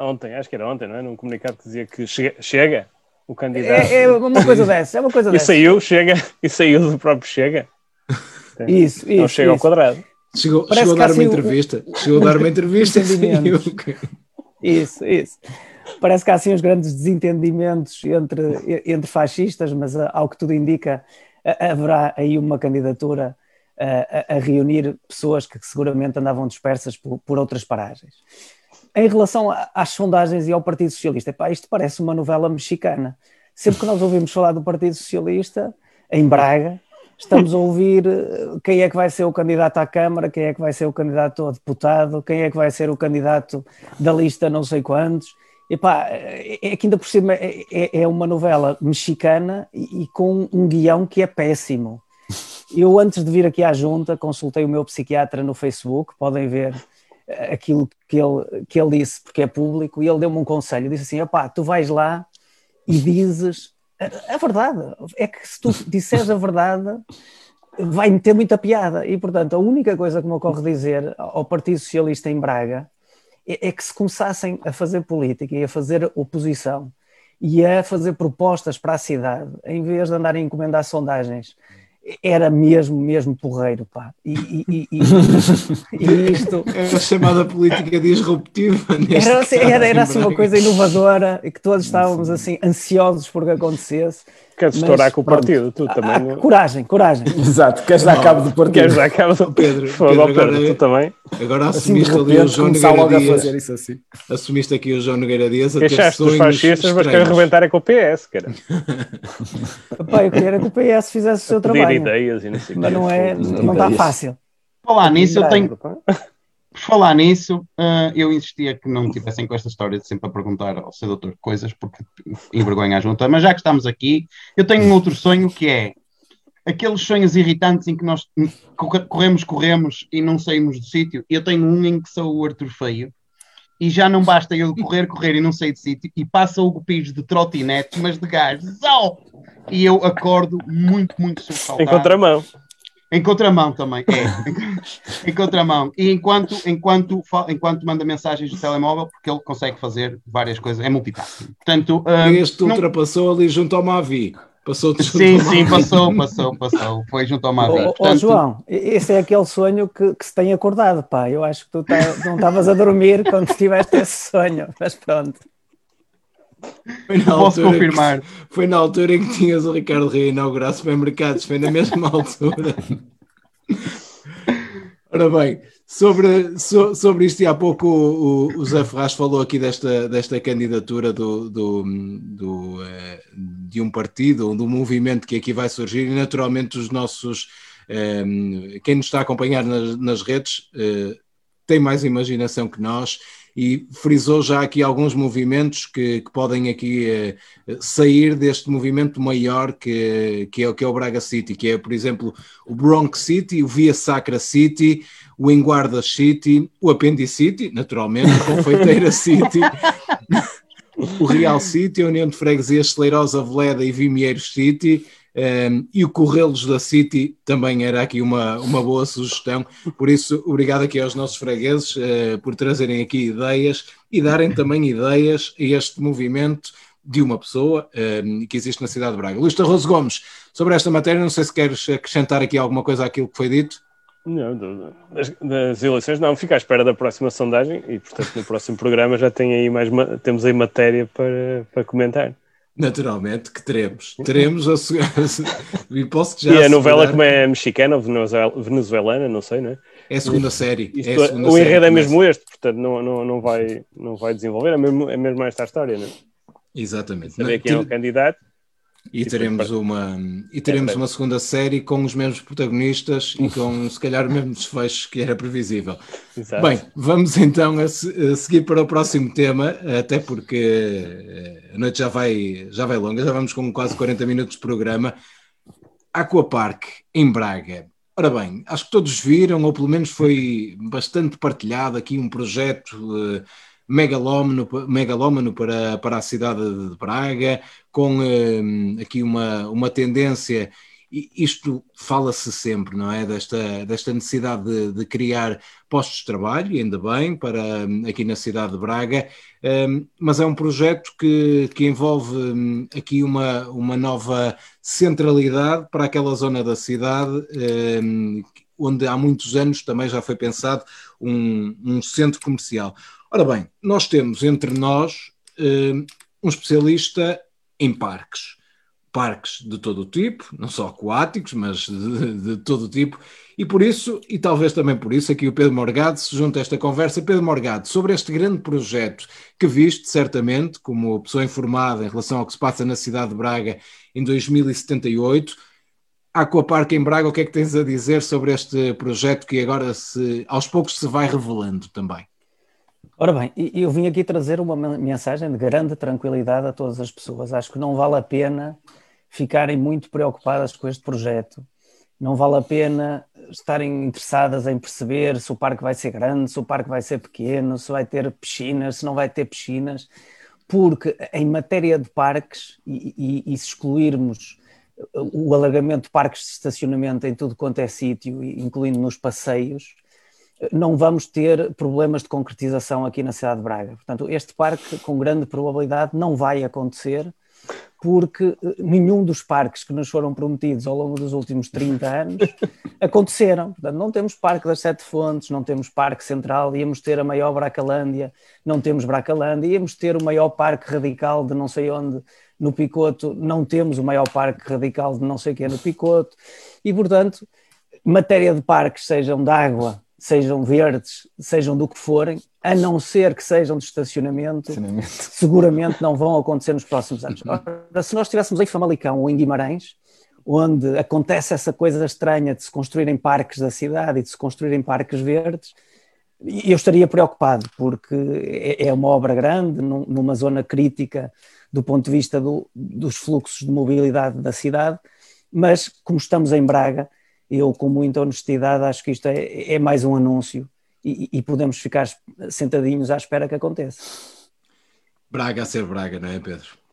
ontem, acho que era ontem, não é? Num comunicado que dizia que chega, chega o candidato. É, é, uma coisa dessa, é uma coisa e dessa. saiu, chega, e saiu do próprio Chega. Isso, isso. Não chega isso. ao quadrado. Chegou, chegou a dar uma assim entrevista. O... Chegou a dar uma entrevista Isso, isso. Parece que há assim os grandes desentendimentos entre, entre fascistas, mas ah, ao que tudo indica, haverá aí uma candidatura a, a reunir pessoas que seguramente andavam dispersas por, por outras paragens. Em relação às sondagens e ao Partido Socialista, epá, isto parece uma novela mexicana. Sempre que nós ouvimos falar do Partido Socialista, em Braga, estamos a ouvir eh, quem é que vai ser o candidato à Câmara, quem é que vai ser o candidato a deputado, quem é que vai ser o candidato da lista não sei quantos. Epá, é, é que ainda por cima é, é, é uma novela mexicana e, e com um guião que é péssimo. Eu, antes de vir aqui à junta, consultei o meu psiquiatra no Facebook, podem ver eh, aquilo que ele, que ele disse, porque é público, e ele deu-me um conselho, disse assim, opá, tu vais lá e dizes a, verdade, é que se tu disseres a verdade, vai-me ter muita piada, e portanto a única coisa que me ocorre dizer ao Partido Socialista em Braga é, é que se começassem a fazer política e a fazer oposição e a fazer propostas para a cidade, em vez de andarem a encomendar sondagens era mesmo, mesmo porreiro, pá. E, e, e, e isto... Era chamada política disruptiva. Era, assim, era, era assim uma coisa inovadora e que todos estávamos assim ansiosos por que acontecesse. Queres estourar com o partido, tu ah, também. Ah, coragem, coragem. Exato, queres dar cabo do partido. Queres dar cabo do Pedro. Fogo, Pedro, Pedro, agora, tu também. Agora assim, assumiste assim, ali o João Nogueira Dias. fazer isso assim. Assumiste aqui o João Nogueira Dias a Queixaste dos fascistas, mas queres arrebentar é com o PS, cara. Pai, eu queria que o PS fizesse o seu trabalho. ideias e não sei Mas não é, não está fácil. Falar nisso, eu tenho... Por falar nisso, uh, eu insistia que não tivessem com esta história de sempre a perguntar ao seu doutor coisas, porque envergonha a junta. Mas já que estamos aqui, eu tenho um outro sonho que é aqueles sonhos irritantes em que nós corremos, corremos e não saímos do sítio. Eu tenho um em que sou o Arthur Feio e já não basta eu correr, correr e não sair do sítio e passa o Pires de trotinete, mas de gás. E eu acordo muito, muito sobressaltado. Em contramão. Em contramão também, é. em contramão. E enquanto, enquanto, enquanto manda mensagens do telemóvel, porque ele consegue fazer várias coisas, é multitasking. Portanto, uh, este não... ultrapassou ali junto ao Mavi. Passou sim, sim, passou, passou, passou. Foi junto ao Mavi. Ô, Portanto... João, esse é aquele sonho que, que, se tem acordado, pá. Eu acho que tu tá, não estavas a dormir quando tiveste esse sonho, mas pronto. Foi na Posso confirmar. Que, foi na altura em que tinhas o Ricardo Rei a inaugurar supermercados, foi na mesma altura. Ora bem, sobre, so, sobre isto, e há pouco o, o, Zé Ferraz falou aqui desta, desta candidatura do, do, do uh, de um partido, do movimento que aqui vai surgir, e naturalmente os nossos, eh, quem nos está a acompanhar nas, nas redes, uh, tem mais imaginação que nós e frisou já aqui alguns movimentos que, que podem aqui eh, sair deste movimento maior que, que, é, que é o Braga City, que é, por exemplo, o Bronx City, o Via Sacra City, o Enguarda City, o Appendicity, naturalmente, o Confeiteira City, o Real City, a União de Freguesias Celeirosa Veleda e Vimieiros City, um, e o Correlos da City também era aqui uma, uma boa sugestão. Por isso, obrigado aqui aos nossos fregueses uh, por trazerem aqui ideias e darem também ideias a este movimento de uma pessoa um, que existe na cidade de Braga. Luís Tarroso Gomes, sobre esta matéria, não sei se queres acrescentar aqui alguma coisa àquilo que foi dito. Não, das, das, eleições não, fica à espera da próxima sondagem e, portanto, no próximo programa já tem aí mais, temos aí matéria para, para comentar. Naturalmente que teremos. Teremos a e posso já. E a novela como é mexicana ou venezuelana, não sei, não é? É a segunda série. Isto, é segunda o enredo é mesmo este, portanto não, não, não, vai, não vai desenvolver, é mesmo, é mesmo esta a história, não é? Exatamente. Saber quem é o candidato e teremos uma, e teremos uma segunda série com os mesmos protagonistas e com se calhar o mesmo desfecho que era previsível. Exato. Bem, vamos então a, seguir para o próximo tema, até porque eh, a noite já vai, já vai longa, já vamos com quase 40 minutos de programa. Aquapark em Braga. Ora bem, acho que todos viram, ou pelo menos foi bastante partilhado aqui um projeto. Megalómano, megalómano para, para a cidade de Braga, com um, aqui uma, uma tendência, isto fala-se sempre, não é? Desta, desta necessidade de, de, criar postos de trabalho, ainda bem, para, hum, aqui na cidade de Braga, um, mas é um projeto que, que envolve aqui uma, uma nova centralidade para aquela zona da cidade, hum, onde há muitos anos também já foi pensado um, um centro comercial. Ora bem, nós temos entre nós uh, um especialista em parques. Parques de todo o tipo, não só aquáticos, mas de, de todo o tipo. E por isso, e talvez também por isso, aqui o Pedro Morgado se junta a esta conversa. Pedro Morgado, sobre este grande projeto que viste, certamente, como pessoa informada em relação ao que se passa na cidade de Braga em 2078, Aquapark em Braga, o que é que tens a dizer sobre este projeto que agora se, aos poucos se vai revelando também? Ora bem, eu vim aqui trazer uma mensagem de grande tranquilidade a todas as pessoas. Acho que não vale a pena ficarem muito preocupadas com este projeto. Não vale a pena estarem interessadas em perceber se o parque vai ser grande, se o parque vai ser pequeno, se vai ter piscinas, se não vai ter piscinas, porque em matéria de parques, e, e, e se excluirmos o alargamento de parques de estacionamento em tudo quanto é sítio, incluindo nos passeios, não vamos ter problemas de concretização aqui na cidade de Braga. Portanto, este parque, com grande probabilidade, não vai acontecer, porque eh, nenhum dos parques que nos foram prometidos ao longo dos últimos 30 anos aconteceram. Portanto, não temos Parque das Sete Fontes, não temos Parque Central, íamos ter a maior Bracalândia, não temos Bracalândia, íamos ter o maior parque radical de não sei onde no Picoto, não temos o maior parque radical de não sei o que é no Picoto, e portanto, matéria de parques, sejam de água, sejam verdes, sejam do que forem, a não ser que sejam de estacionamento, estacionamento. seguramente não vão acontecer nos próximos anos. Ora, se nós estivéssemos em Famalicão ou em Guimarães, onde acontece essa coisa estranha de se construírem parques da cidade e de se construírem parques verdes, eu estaria preocupado, porque é, é uma obra grande, numa zona crítica do ponto de vista do, dos fluxos de mobilidade da cidade, mas como estamos em Braga, eu com muita honestidade acho que isto é, é mais um anúncio e, e, podemos ficar sentadinhos à espera que aconteça. Braga a ser Braga, não é, Pedro?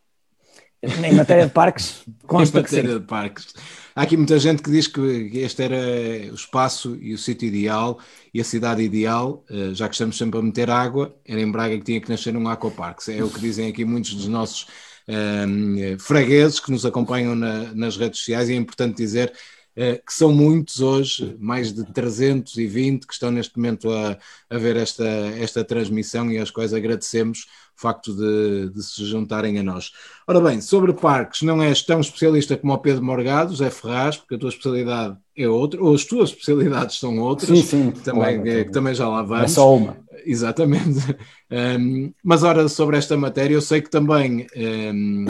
Em matéria de parques, consta em matéria de parques. Há aqui muita gente que diz que este era o espaço e o sítio ideal e a cidade ideal, eh, já que estamos sempre a meter água, era em Braga que tinha que nascer um aquapark. É o que dizem aqui muitos dos nossos um, ehm, fregueses que nos acompanham na, nas redes sociais e é importante dizer que são muitos hoje, mais de 320 que estão neste momento a, a ver esta, esta transmissão e aos quais agradecemos o facto de, de, se juntarem a nós. Ora bem, sobre parques, não és tão especialista como o Pedro Morgado, Zé Ferraz, porque a tua especialidade é outra, ou as tuas especialidades são outras, sim, sim, que também, claro, é, que também já lá vamos. É só uma. Exatamente. Um, mas ora, sobre esta matéria, eu sei que também um,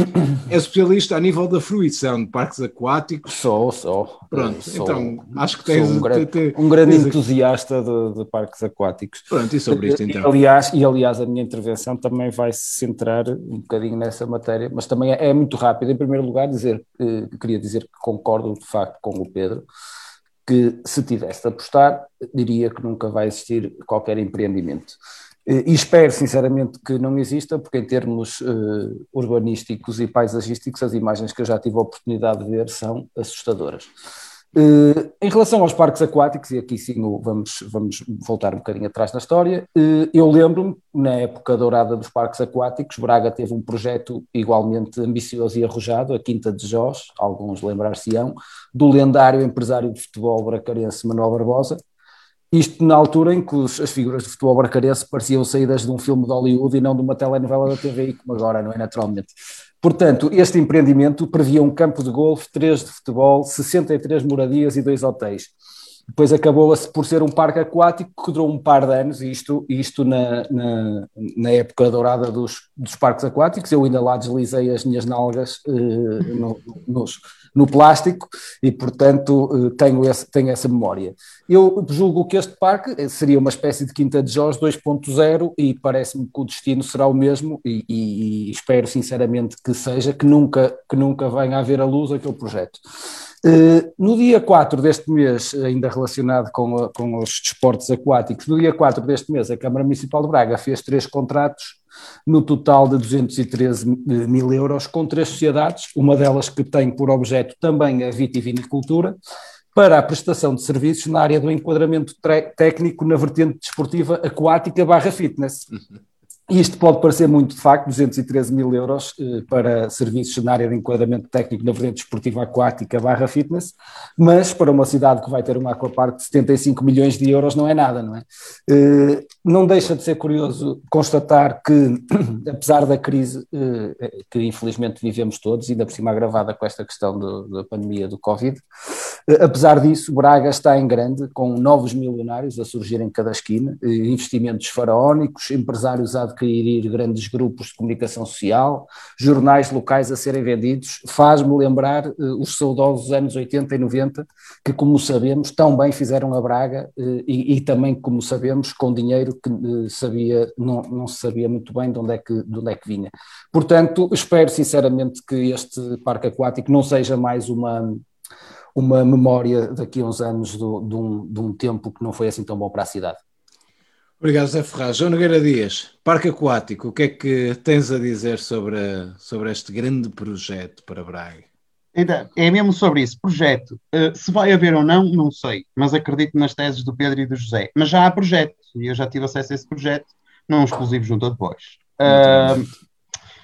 é especialista a nível da fruição de parques aquáticos. Sou, sou. Pronto, sou, então acho que tens um grande, te, um grande tens entusiasta de, de, parques aquáticos. Pronto, e sobre isto então? E, aliás, e aliás, a minha intervenção também vai se centrar um bocadinho nessa matéria, mas também é, é muito rápido. Em primeiro lugar, dizer, eh, queria dizer que concordo de facto com o Pedro que se tivesse de apostar, diria que nunca vai existir qualquer empreendimento. Eh, e espero sinceramente que não exista, porque em termos uh, urbanísticos e paisagísticos, as imagens que eu já tive a oportunidade de ver são assustadoras. Uh, em relação aos parques aquáticos, e aqui sim vamos, vamos voltar um bocadinho atrás na história, uh, eu lembro-me, na época dourada dos parques aquáticos, Braga teve um projeto igualmente ambicioso e arrojado, a Quinta de Jós, alguns lembrar-se-ão, do lendário empresário de futebol bracarense Manuel Barbosa, isto na altura em que as figuras de futebol bracarense pareciam saídas de um filme de Hollywood e não de uma telenovela da TVI, como agora, não é? Naturalmente. Portanto, este empreendimento previa um campo de golfe, três de futebol, 63 moradias e dois hotéis. Depois acabou por ser um parque aquático que durou um par de anos, isto, isto na, na, na época dourada dos, dos parques aquáticos. Eu ainda lá deslizei as minhas nalgas eh, no, nos, no plástico e, portanto, eh, tenho, esse, tenho essa memória. Eu julgo que este parque seria uma espécie de Quinta de Jorge 2.0 e parece-me que o destino será o mesmo e, e, e, espero sinceramente que seja, que nunca, que nunca venha a haver a luz aquele projeto. Uh, no dia 4 deste mês, ainda relacionado com, com os desportos aquáticos, no dia 4 deste mês, a Câmara Municipal de Braga fez três contratos no total de 213 mil euros com três sociedades, uma delas que tem por objeto também a vitivinicultura, para a prestação de serviços na área do enquadramento técnico na vertente desportiva aquática barra fitness. Uhum. Isto pode parecer muito, de facto, 213 mil euros eh, para serviços na área de enquadramento técnico na vertente desportiva aquática barra fitness, mas para uma cidade que vai ter um aquapark de 75 milhões de euros não é nada, não é? Eh, não deixa de ser curioso constatar que, apesar da crise eh, que infelizmente vivemos todos, ainda por cima agravada com esta questão do, da pandemia do Covid, Apesar disso, Braga está em grande, com novos milionários a surgir em cada esquina, investimentos faraónicos, empresários a adquirir grandes grupos de comunicação social, jornais locais a serem vendidos. Faz-me lembrar os saudosos anos 80 e 90, que, como sabemos, tão bem fizeram a Braga e, e também, como sabemos, com dinheiro que sabia, não, não se sabia muito bem de onde, é que, de onde é que vinha. Portanto, espero sinceramente que este parque aquático não seja mais uma uma memória daqui a uns anos do, de, um, de um tempo que não foi assim tão bom para a cidade. Obrigado, Zé Ferraz. João Nogueira Dias, Parque Aquático, o que é que tens a dizer sobre, sobre este grande projeto para Braga? Então, é mesmo sobre isso, projeto. Uh, se vai haver ou não, não sei, mas acredito nas teses do Pedro e do José. Mas já há projeto, e eu já tive acesso a esse projeto, não exclusivo junto a depois. Uh,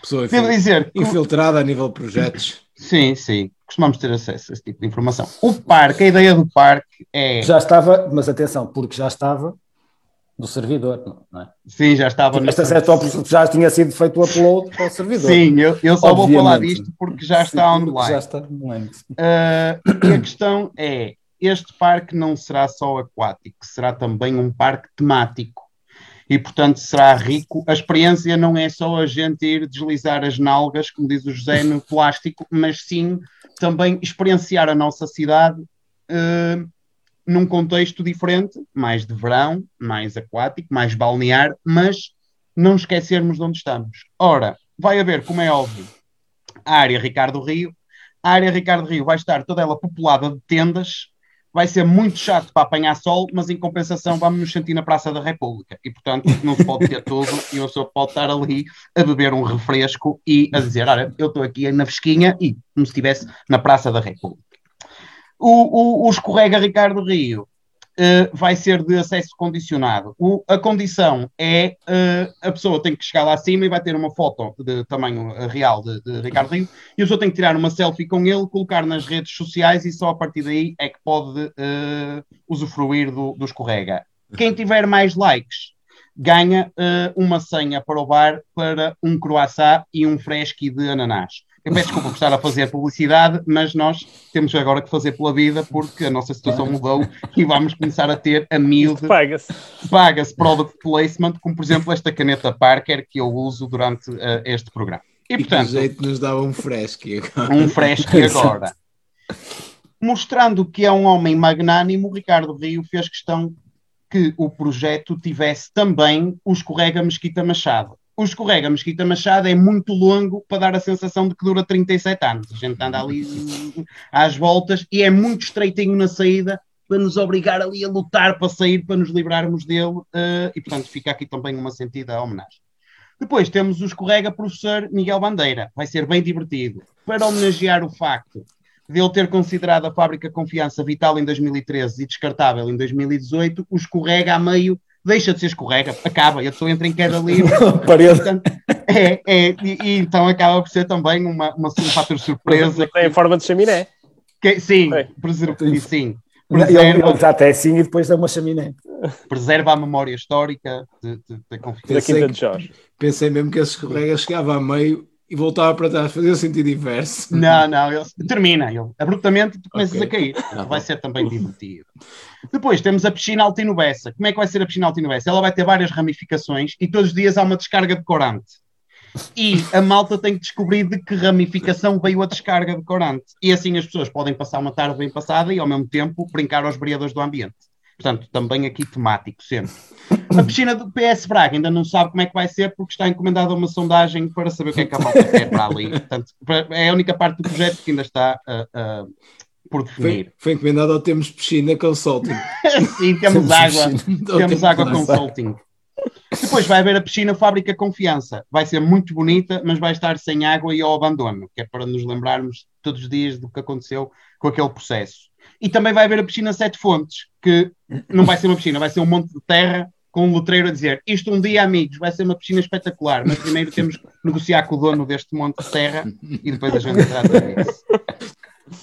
Pessoa devo dizer infiltrada a nível de projetos. Sim, sim costumamos ter acesso a esse tipo de informação. O parque, a ideia do parque é. Já estava, mas atenção, porque já estava no servidor, não é? Sim, já estava no servidor. já tinha sido feito o upload para o servidor. Sim, eu, eu só Obviamente. vou falar disto porque já está Sim, online. Já está online. Uh, e a questão é: este parque não será só aquático, será também um parque temático e, portanto, será rico. A experiência não é só a gente ir deslizar as nalgas, como diz o José, no plástico, mas sim também experienciar a nossa cidade uh, num contexto diferente, mais de verão, mais aquático, mais balnear, mas não esquecermos de onde estamos. Ora, vai haver, como é óbvio, a área Ricardo Rio. A área Ricardo Rio vai estar toda ela populada de tendas, vai ser muito chato para apanhar sol, mas em compensação vamos nos sentir na Praça da República. E, portanto, não se pode ter tudo e uma pessoa pode estar ali a beber um refresco e a dizer: Olha, eu estou aqui na Fesquinha e como se estivesse na Praça da República. O, o, o escorrega Ricardo Rio uh, vai ser de acesso condicionado. O, a condição é uh, a pessoa tem que chegar lá acima e vai ter uma foto de tamanho eh, real de, de Ricardo Rio e a pessoa tem que tirar uma selfie com ele, colocar nas redes sociais e só a partir daí é que pode uh, usufruir do, do escorrega. Quem tiver mais likes ganha uma senha para o bar para um croissant e um fresque de ananás. Eu peço desculpa por estar a fazer publicidade, mas nós temos agora que fazer pela vida porque a nossa situação mudou e vamos começar a ter a miúde. Paga-se. Paga-se product placement, como por exemplo esta caneta Parker que eu uso durante uh, este programa. E, e portanto. jeito nos dá um fresque agora. Um fresque agora. Mostrando que é um homem magnânimo, Ricardo Rio fez questão que o projeto tivesse também o escorrega Mesquita Machado o escorrega Mesquita Machado é muito longo para dar a sensação de que dura 37 anos. A gente anda ali às voltas e é muito estreitinho na saída para nos obrigar ali a lutar para sair, para nos livrarmos dele, uh, e portanto fica aqui também uma sentida homenagem. Depois temos o escorrega professor Miguel Bandeira, vai ser bem divertido, para homenagear o facto de ele ter considerado a fábrica Confiança vital em 2013 e descartável em 2018, o escorrega a meio deixa de ser escorrega, acaba, e a pessoa entra em queda livre. Portanto, é, é, e, e, então acaba por ser também uma, uma, um fator surpresa. Tem forma de chaminé. Que, sim, preserva, sim. Preserva, ele, até sim e depois dá uma chaminé. Preserva a memória histórica da de Jorge. Pensei mesmo que esse escorrega chegava a meio e voltava para trás, fazia sentido inverso. Não, não, ele termina, ele, abruptamente tu começas okay. a cair. Não, vai ser também divertido. Depois temos a piscina Altino Bessa. Como é que vai ser a piscina Altino Bessa? Ela vai ter várias ramificações e todos os dias há uma descarga de corante. E a malta tem que descobrir de que ramificação veio a descarga de corante. E assim as pessoas podem passar uma tarde bem passada e ao mesmo tempo brincar aos vereadores do ambiente. Portanto, também aqui temático sempre. A piscina do PS Braga ainda não sabe como é que vai ser porque está encomendada uma sondagem para saber o que é que a malta quer para ali. Portanto, é a única parte do projeto que ainda está uh, uh, por definir. Foi, foi encomendado ao Temos Piscina Consulting. Sim, temos água. temos água Consulting. Depois vai haver a piscina Fábrica Confiança. Vai ser muito bonita, mas vai estar sem água e ao abandono, que é para nos lembrarmos todos os dias do que aconteceu com aquele processo. E também vai haver a piscina Sete Fontes, que não vai ser uma piscina, vai ser um monte de terra com um letreiro a dizer isto um dia, amigos, vai ser uma piscina espetacular, mas primeiro temos que negociar com o dono deste monte de terra e depois a gente trata disso.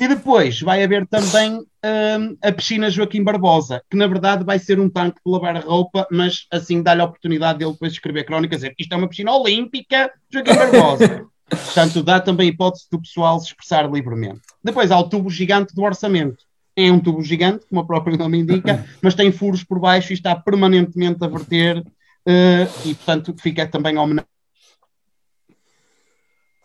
E depois vai haver também um, a piscina Joaquim Barbosa, que na verdade vai ser um tanque de lavar roupa, mas assim dá-lhe a oportunidade dele depois escrever crónicas, dizer isto é uma piscina olímpica Joaquim Barbosa. Portanto, dá também a hipótese do pessoal se expressar livremente. Depois há o tubo gigante do orçamento, é um tubo gigante, como o próprio nome indica, mas tem furos por baixo e está permanentemente a verter, uh, e portanto fica também homenagem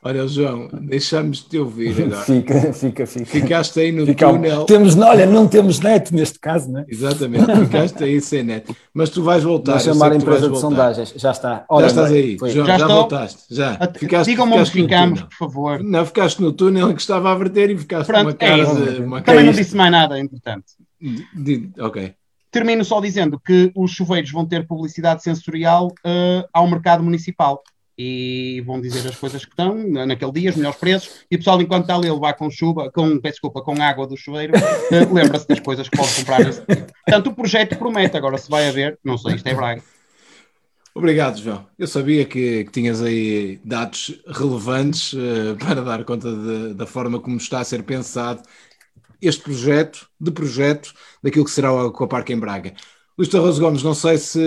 Olha, João, deixamos de te ouvir agora. Fica, fica, fica. Ficaste aí no Fica, túnel. Temos, olha, não temos net neste caso, não é? Exatamente, ficaste aí sem net. Mas tu vais voltar. Vou chamar a empresa de voltar. sondagens. Já está. Já estás aí, foi. João, Já já, voltaste. Já. Ficaste, Digam-me onde túnel. por favor. Não, ficaste no túnel que estava a verter e ficaste Pronto, numa é cara isso. de. Uma Também não disse mais nada, entretanto. de- de- Ok. Termino só dizendo que os chuveiros vão ter publicidade sensorial eh, ao mercado municipal. E vão dizer as coisas que estão na- naquele dia, os melhores preços, e o pessoal, enquanto está ali a levar com chuva, com, desculpa, com água do chuveiro, eh, lembra-se das coisas que pode comprar nesse dia. Portanto, o projeto promete, agora se vai haver, não sei, isto é Braga. Obrigado, João. Eu sabia que, que tinhas aí dados relevantes eh, para dar conta de- da forma como está a ser pensado este projeto, de projeto, daquilo que será o Aquapark em Braga. Luís Tarroso Gomes, não sei se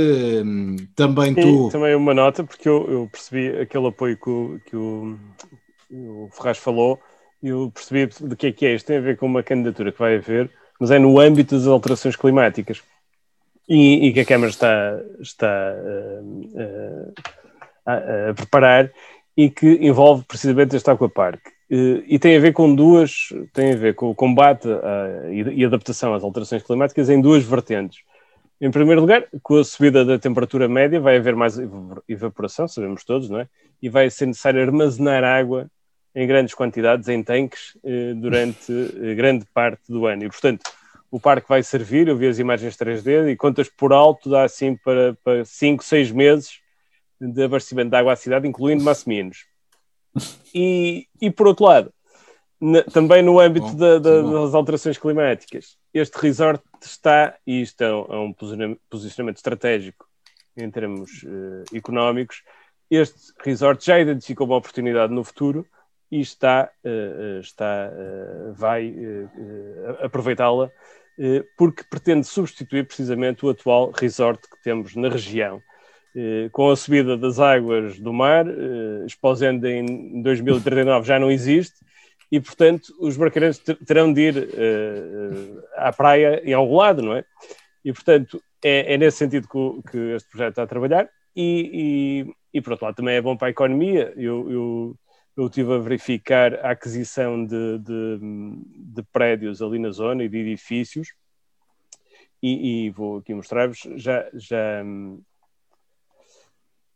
hum, também tu. E também uma nota, porque eu, eu percebi aquele apoio que o, que o, o Ferraz falou, e eu percebi de que é que é. Isto tem a ver com uma candidatura que vai haver, mas é no âmbito das alterações climáticas. E, e que a Câmara está, está eh, eh, a, a preparar e que envolve precisamente este aquapark. Eh, E tem a ver com duas, tem a ver com o combate a- e e adaptação às alterações climáticas em duas vertentes. Em primeiro lugar, com a subida da temperatura média, vai haver mais ev- evaporação, sabemos todos, não é? E vai ser necessário armazenar água em grandes quantidades, em tanques, eh, durante eh, grande parte do ano. E, portanto, o parque vai servir, eu vi as imagens 3D, e contas por alto dá assim para 5, 6 meses de abastecimento de água à cidade, incluindo Massimininos. E, e, por outro lado, na- também no âmbito Bom, da- da- das alterações climáticas, este resort está, e isto é um, é um posiciona- posicionamento estratégico em termos eh, económicos, este resort já identificou uma oportunidade no futuro e está, eh, está eh, vai aproveitá-la porque pretende substituir precisamente o atual resort que temos na região. Com a subida das águas do mar, Esposende em 2039 já não existe, e portanto os barcarenses ter- terão de ir eh, à praia em algum lado, não é? E portanto é, é nesse sentido que, o- que este projeto está a trabalhar, e, e, e por outro lado também é bom para a economia. Eu, eu, eu estive a verificar a aquisição de, de, de prédios ali na zona e de edifícios, e, e vou aqui mostrar-vos, já, já hum,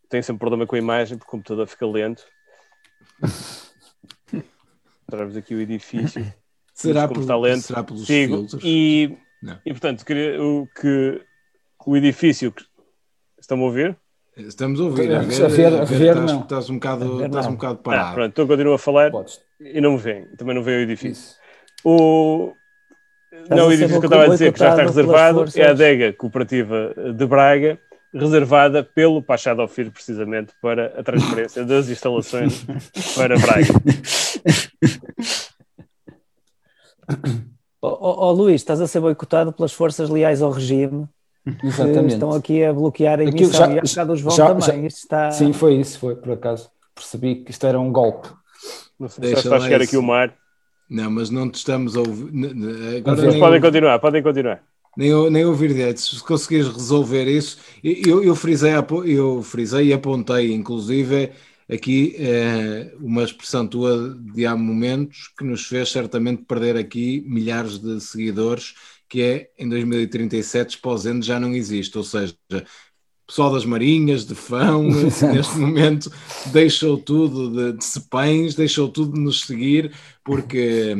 tenho sempre problema com a imagem, porque o computador fica lento. Mostrar-vos aqui o edifício. Será, como por, está lento, será pelos Sigo. filtros? E, Não. e portanto, queria o, que o edifício. que- Estão-me a ouvir? Estamos a ouvir. A A ver- ver, a ver, ver, estás, não. estás um bocado, A ver, estás um bocado Ah, parado. pronto, então continuo a falar Podes. e não me vêem. Também não veio o edifício. Isso. O, não, o edifício que eu estava a dizer que já está reservado é a adega cooperativa de Braga, reservada pelo Pachado Ofir, precisamente para a transferência das instalações para Braga. Ó ó, ó, Luís, estás a ser boicotado pelas forças leais ao regime que Exatamente. estão aqui a bloquear a emissão já- e a cá dos já- também. já- Isto está... Sim, foi isso, foi por acaso. Percebi que isto era um golpe. Não sei se Deixa já está a chegar isso. aqui o mar. Não, mas não te estamos a ouvir. Agora. Mas nem, podem continuar, podem continuar. Nem, nem ouvir direito. Se conseguires resolver isso, eu, eu, frisei, eu frisei e apontei, inclusive, aqui eh, uma expressão tua de há momentos que nos fez certamente perder aqui milhares de seguidores, que é em 2037 Esposende já não existe, ou seja, pessoal das Marinhas, de Fão, neste momento deixou tudo de, de Cepães, deixou tudo de nos seguir, porque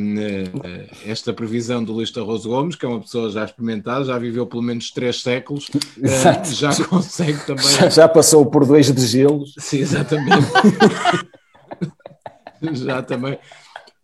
eh, esta previsão do Luís Tarroso Gomes, que é uma pessoa já experimentada, já viveu pelo menos três séculos, Exato. já consegue também. Já, já passou por dois de gelos. Sim, exatamente. já também.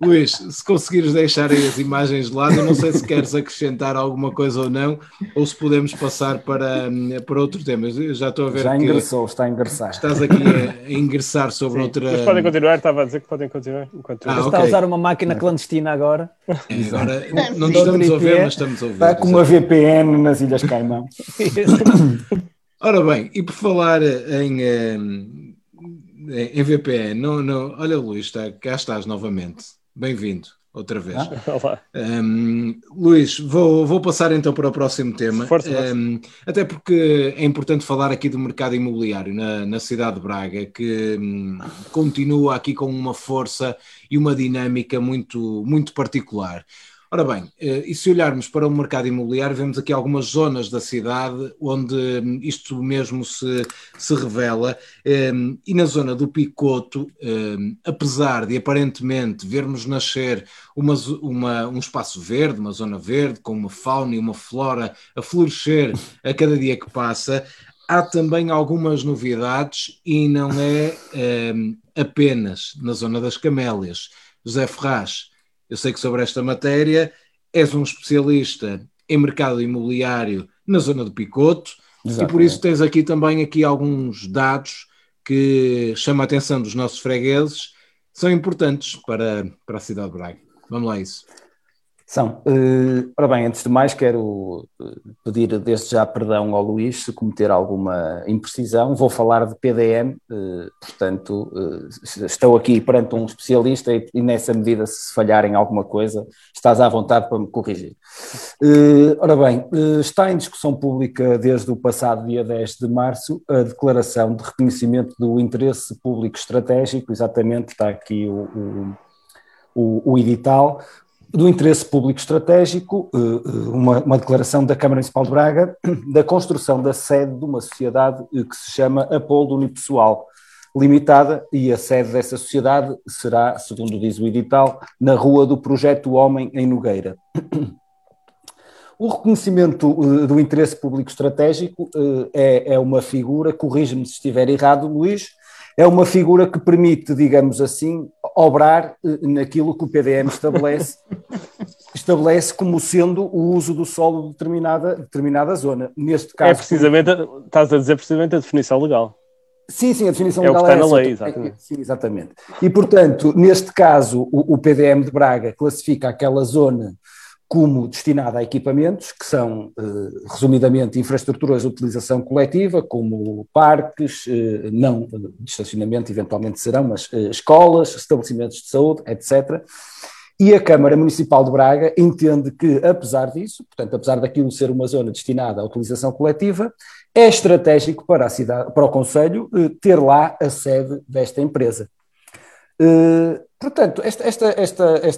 Luís, se conseguires deixar aí as imagens de lado, eu não sei se queres acrescentar alguma coisa ou não, ou se podemos passar para, hum, para outro tema. Eu já estou a ver Já que ingressou, está a ingressar. estás aqui a, ingressar sobre Sim, outra. Mas podem continuar, estava a dizer que podem continuar. Enquanto Ah, Está ok. a usar uma máquina clandestina agora. É, agora É, não te estamos a IP. mas estamos a ouvir. Está com uma VPN nas Ilhas Caimão. Ora bem, e por falar em, eh, em VPN, não, não, olha Luís, está, cá estás novamente. Bem-vindo. outra vez. Ah, um, Luís, vou, vou passar então para o próximo tema. Força, um, até porque é importante falar aqui do mercado imobiliário na, na cidade de Braga, que um, continua aqui com uma força e uma dinâmica muito, muito particular. Ora bem, eh, e se olharmos para o mercado imobiliário, vemos aqui algumas zonas da cidade onde hum, isto mesmo se, se revela, hum, e na zona do Picoto, hum, apesar de aparentemente vermos nascer uma, uma, um espaço verde, uma zona verde, com uma fauna e uma flora a florescer a cada dia que passa, há também algumas novidades e não é apenas na zona das camélias. José Ferraz, eu sei que sobre esta matéria és um especialista em mercado imobiliário na zona do Picoto e por isso tens aqui também aqui alguns dados que chamam a atenção dos nossos fregueses, são importantes para, para a cidade de Braga. Vamos lá isso. São. Uh, ora bem, antes de mais, quero eh, pedir desde já perdão ao Luís se cometer alguma imprecisão. Vou falar de PDM, uh, portanto, uh, estou aqui perante um especialista e, e, nessa medida, se falhar em alguma coisa, estás à vontade para me corrigir. ora bem, está em discussão pública desde o passado dia 10 de março a declaração de reconhecimento do interesse público estratégico, exatamente está aqui o o, o, edital, do interesse público estratégico, eh, eh, uma, uma, declaração da Câmara Municipal de Braga, da construção da sede de uma sociedade eh, que se chama Apolo Unipessoal Limitada, e a sede dessa sociedade será, segundo diz o edital, na Rua do Projeto Homem, em Nogueira. O reconhecimento do interesse público estratégico é, é uma figura, corrige-me se estiver errado, Luís, é uma figura que permite, digamos assim, obrar eh, naquilo que o PDM estabelece, estabelece como sendo o uso do solo de determinada, determinada zona. Neste caso. É precisamente, estás a dizer precisamente a definição legal. Sim, sim, a definição é legal o que está é na lei, exatamente. É, sim, exatamente. E, portanto, neste caso, o, o PDM de Braga classifica aquela zona como destinada a equipamentos, que são, eh, resumidamente, infraestruturas de utilização coletiva, como parques, eh, não de estacionamento, eventualmente serão, mas eh, escolas, estabelecimentos de saúde, etc. E a Câmara Municipal de Braga entende que, apesar disso, portanto, apesar daquilo ser uma zona destinada à utilização coletiva, é estratégico para a cidade, para o Conselho, ter lá a sede desta empresa. Portanto, esta, esta, esta,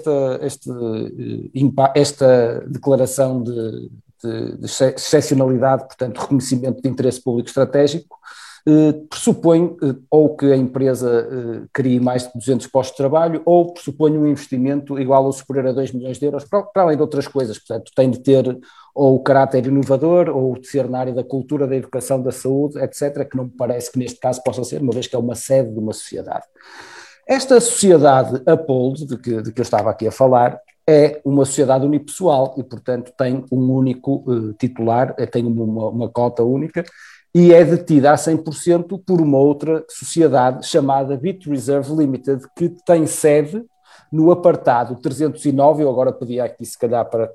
esta, eh, esta declaração de, de, de excepcionalidade, portanto, reconhecimento de interesse público estratégico, eh, pressupõe eh, ou que a empresa eh, crie mais de 200 postos de trabalho ou pressupõe um investimento igual ou superior a 2 milhões de euros, para, para além de outras coisas. Portanto, tem de ter ou o caráter inovador ou de ser na área da cultura, da educação, da saúde, etc., que não me parece que neste caso possa ser, uma vez que é uma sede de uma sociedade. Esta sociedade Apollo, de que, de que eu estava aqui a falar, é uma sociedade unipessoal e, portanto, tem um único uh, titular, eh, tem uma, uma, cota única e é detida a 100% por uma outra sociedade chamada Bit Reserve Limited, que tem sede no apartado 309, eu agora pedi aqui se calhar para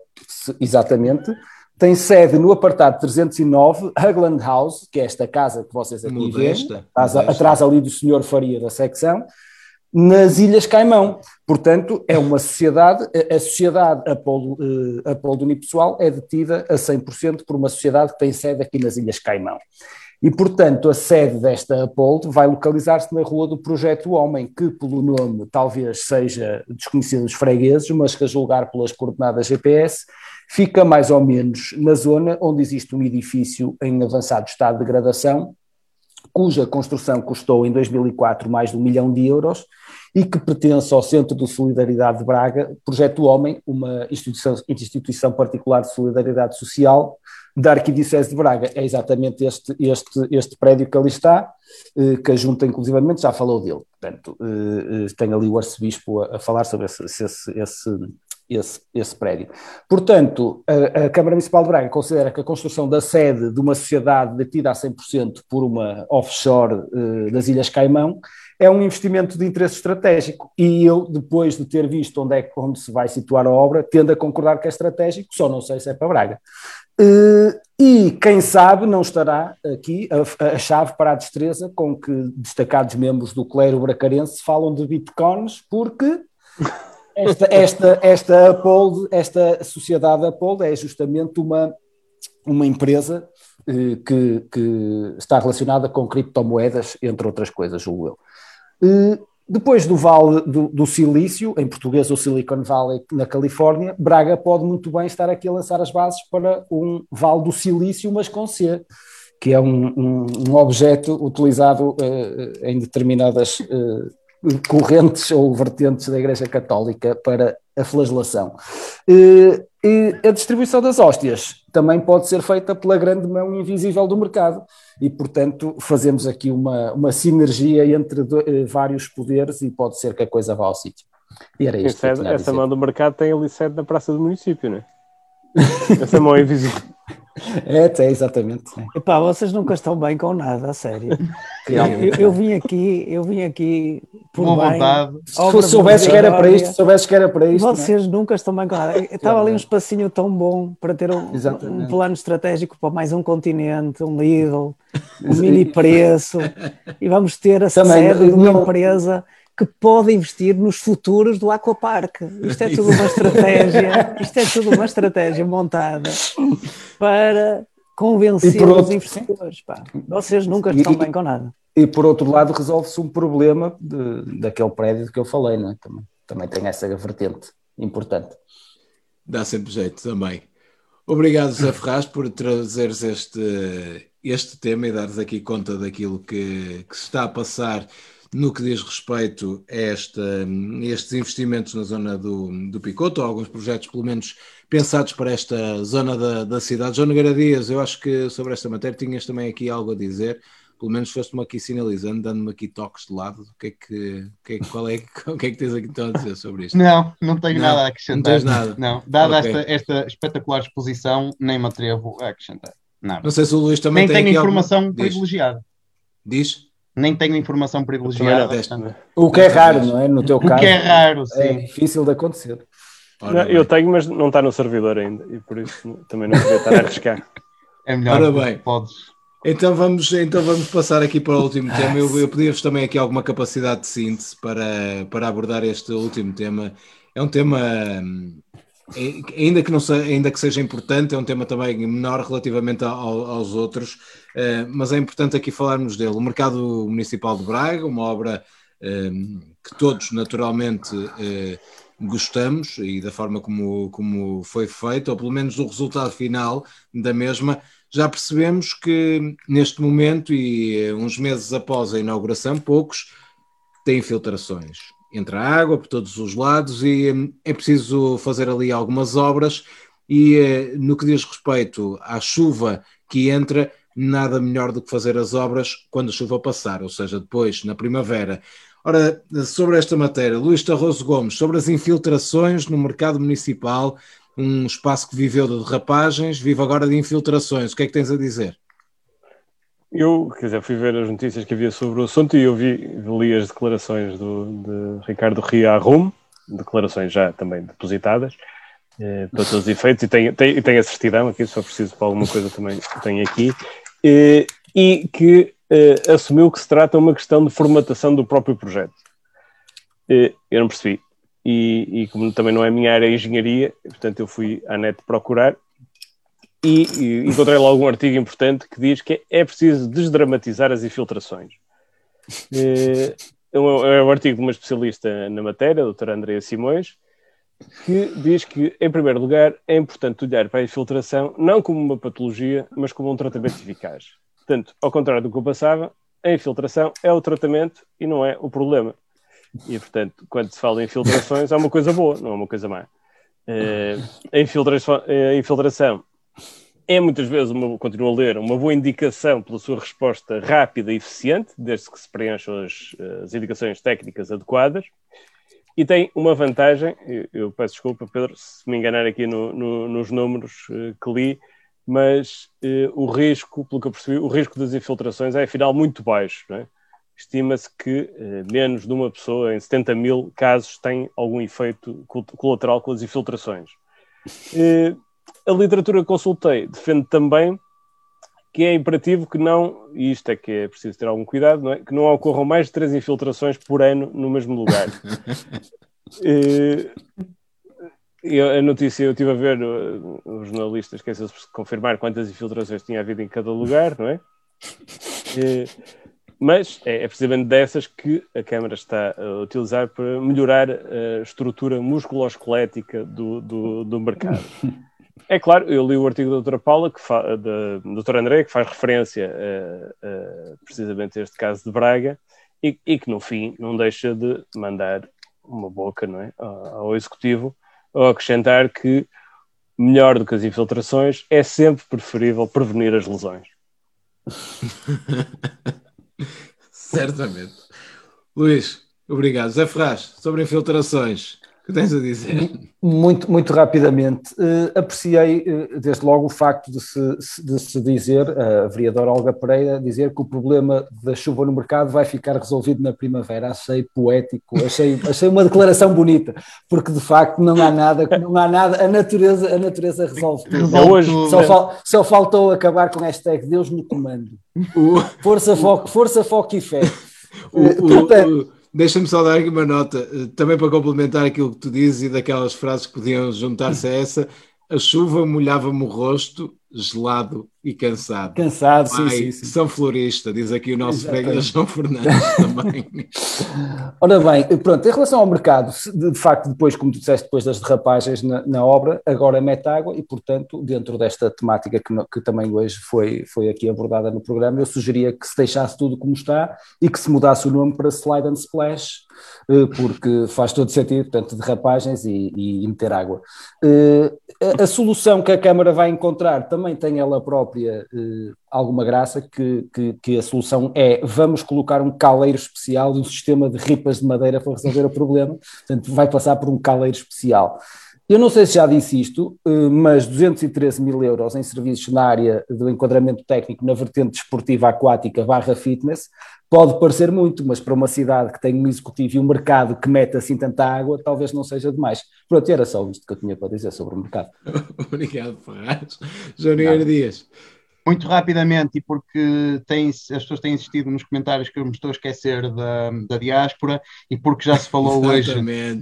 exatamente, tem sede no apartado 309, Hugland House, que é esta casa que vocês aqui veem, atrás, atrás ali do senhor Faria da secção, nas Ilhas Caimão. Portanto, é uma sociedade, a sociedade uh, Apolo Unipessoal é detida a 100% por uma sociedade que tem sede aqui nas Ilhas Caimão. E, portanto, a sede desta Apolo vai localizar-se na Rua do Projeto Homem, que, pelo nome, talvez seja desconhecido dos fregueses, mas que, a julgar pelas coordenadas GPS, fica mais ou menos na zona onde existe um edifício em avançado estado de degradação, cuja construção custou em 2004 mais de um milhão de euros e que pertence ao Centro de Solidariedade de Braga, Projeto Homem, uma instituição, instituição particular de solidariedade social da Arquidiocese de Braga. É exatamente este, este, este prédio que ali está, eh, que a Junta, inclusivamente, já falou dele. Portanto, eh, eh, tem ali o arcebispo a, a falar sobre esse, esse, esse esse, esse prédio. Portanto, a, a, Câmara Municipal de Braga considera que a construção da sede de uma sociedade detida a 100% por uma offshore uh, das Ilhas Caimão é um investimento de interesse estratégico. E eu, depois de ter visto onde é que onde se vai situar a obra, tendo a concordar que é estratégico, só não sei se é para Braga. Uh, e quem sabe não estará aqui a, a, chave para a destreza com que destacados membros do clero bracarense falam de bitcoins, porque esta, esta, esta, Apple, esta sociedade Apple é justamente uma, uma empresa eh, que, que, está relacionada com criptomoedas, entre outras coisas, julgo eu. Eh, depois do Vale do, do, Silício, em português o Silicon Valley na Califórnia, Braga pode muito bem estar aqui a lançar as bases para um Vale do Silício, mas com C, que é um, um, um objeto utilizado uh, em determinadas correntes ou vertentes da Igreja Católica para a flagelação. E, a distribuição das hóstias também pode ser feita pela grande mão invisível do mercado e, portanto, fazemos aqui uma, uma sinergia entre do, eh, vários poderes e pode ser que a coisa vá ao sítio. E era isto essa, essa mão do mercado tem ali sede na Praça do Município, não é? essa mão invisível. É, é exatamente. Epá, vocês nunca estão bem com nada, a sério. Eu, eu, vim aqui, eu vim aqui por Boa bem. Se soubesses que era para isto, soubesses que era para isto. Vocês é? nunca estão bem com nada. Estava ali um espacinho tão bom para ter um, um, plano estratégico para mais um continente, um Lidl, um mini preço, e vamos ter a Também, sede de uma empresa que pode investir nos futuros do Aquapark. Isto é tudo uma estratégia, isto é tudo uma estratégia montada para convencer outro, os investidores. Pá. Vocês nunca estão e, bem com nada. E por outro lado, resolve-se um problema de, daquele prédio que eu falei, não é? também, também tem essa vertente importante. Dá sempre jeito também. Obrigado, Zé Ferraz, por trazeres este, este tema e dares aqui conta daquilo que, que se está a passar no que diz respeito a esta, estes investimentos na zona do, do Picoto, ou alguns projetos, pelo menos, pensados para esta zona da, da cidade. João Nogueira Dias, eu acho que sobre esta matéria tinhas também aqui algo a dizer, pelo menos foste-me aqui sinalizando, dando-me aqui toques de lado. O que é que, que, é, qual é, o que é que tens aqui então a dizer sobre isto? Não, não tenho não, nada a acrescentar. Não tens nada. Não, dada okay. esta, esta espetacular exposição, nem me atrevo a acrescentar. Nada. Não sei se o Luís também nem tem tenho informação privilegiada. Diz? Nem tenho informação privilegiada. O que é raro, não é? No teu caso. O que é raro, sim. É difícil de acontecer. Não, eu tenho, mas não está no servidor ainda e por isso também não podia estar a arriscar. É melhor. Ora bem, podes. Então vamos, então vamos passar aqui para o último tema. Eu, eu pedi-vos também aqui alguma capacidade de síntese para, para abordar este último tema. É um tema hum, é, ainda que, não seja, ainda que seja importante, é um tema também menor relativamente ao, aos outros, uh, mas é importante aqui falarmos dele. O Mercado Municipal de Braga, uma obra uh, que todos naturalmente uh, gostamos e da forma como, como foi feita, ou pelo menos o resultado final da mesma, já percebemos que neste momento e uns meses após a inauguração, poucos têm filtrações entra água por todos os lados e hum, é preciso fazer ali algumas obras e eh, no que diz respeito à chuva que entra, nada melhor do que fazer as obras quando a chuva passar, ou seja, depois, na primavera. Ora, sobre esta matéria, Luís Tarroso Gomes, sobre as infiltrações no mercado municipal, um espaço que viveu de derrapagens, vive agora de infiltrações. O que é que tens a dizer? Eu, quer dizer, fui ver as notícias que havia sobre o assunto e eu vi, li as declarações do, de Ricardo Ria Rum, declarações já também depositadas, eh, para todos os efeitos, e tenho, tenho, tenho a certidão aqui, se for preciso para alguma coisa também tenho aqui, eh, e que eh, assumiu que se trata uma questão de formatação do próprio projeto. Eh, eu não percebi. E, e, como também não é a minha área de engenharia, portanto eu fui à net procurar e, e encontrei lá algum artigo importante que diz que é preciso desdramatizar as infiltrações. É, é um, é um artigo de uma especialista na matéria, a doutora Andrea Simões, que diz que, em primeiro lugar, é importante olhar para a infiltração não como uma patologia, mas como um tratamento eficaz. Portanto, ao contrário do que eu passava, a infiltração é o tratamento e não é o problema. E, portanto, quando se fala em infiltrações, é uma coisa boa, não é uma coisa má. Infiltração, a infiltração é muitas vezes, uma, continuo a ler, uma boa indicação pela sua resposta rápida e eficiente, desde que se preencham as, as indicações técnicas adequadas. E tem uma vantagem, eu, eu peço desculpa, Pedro, se me enganar aqui no, no, nos números uh, que li, mas uh, o risco, pelo que eu percebi, o risco das infiltrações é afinal muito baixo. É? Estima-se que uh, menos de uma pessoa em 70 mil casos tem algum efeito colateral com as infiltrações. A literatura que consultei defende também que é imperativo que não, e isto é que é preciso ter algum cuidado, não é? que não ocorram mais de três infiltrações por ano no mesmo lugar. E, e a notícia, eu estive a ver os jornalistas, que é se confirmar quantas infiltrações tinha havido em cada lugar, não é? E, mas é, é, precisamente dessas que a Câmara está a utilizar para melhorar a estrutura musculoesquelética do, do, do mercado. É claro, eu li o artigo da doutora Paula, que fa, da doutora André, que faz referência precisamente a este caso de Braga, e, e, que no fim não deixa de mandar uma boca não é, ao Executivo, ao acrescentar que melhor do que as infiltrações é sempre preferível prevenir as lesões. Certamente. Luís, obrigado. Zé Ferraz, sobre infiltrações, que tens a dizer? Muito, muito rapidamente. Uh, apreciei, uh, desde logo, o facto de se, de se dizer, a vereadora Olga Pereira, dizer que o problema da chuva no mercado vai ficar resolvido na primavera. Achei poético, achei, achei uma declaração bonita, porque de facto não há nada, não há nada, a natureza, a natureza resolve tudo. Resolve Hoje, só, fal, só faltou acabar com a hashtag Deus no comando. Força, foco, força, foco e fé. O, o, Deixa-me só dar aqui uma nota, também para complementar aquilo que tu dizes e daquelas frases que podiam juntar-se a essa. A chuva molhava-me o rosto gelado e cansado. Cansado, Pai, sim, sim, sim. São Florista, diz aqui o nosso freguês João Fernandes também. Ora bem, pronto, em relação ao mercado, de, facto, depois, como tu disseste, depois das derrapagens na, na, obra, agora mete água e, portanto, dentro desta temática que, que também hoje foi, foi aqui abordada no programa, eu sugeria que se deixasse tudo como está e que se mudasse o nome para Slide and Splash, porque faz todo sentido, portanto, derrapagens e, e, meter água. Eh, a, a solução que a Câmara vai encontrar também tem ela própria eh, alguma graça, que, que, que, a solução é vamos colocar um caleiro especial e um sistema de ripas de madeira para resolver o problema, portanto vai passar por um caleiro especial. Eu não sei se já disse isto, eh, mas 213 mil euros em serviços na área do enquadramento técnico na vertente desportiva aquática barra fitness pode parecer muito, mas para uma cidade que tem um executivo e um mercado que mete assim tanta água, talvez não seja demais. Pronto, era só isto que eu tinha para dizer sobre o mercado. Obrigado, Ferraz. João Dias. Muito rapidamente, e porque tem, as pessoas têm insistido nos comentários que eu me estou a esquecer da, da diáspora, e porque já se falou hoje.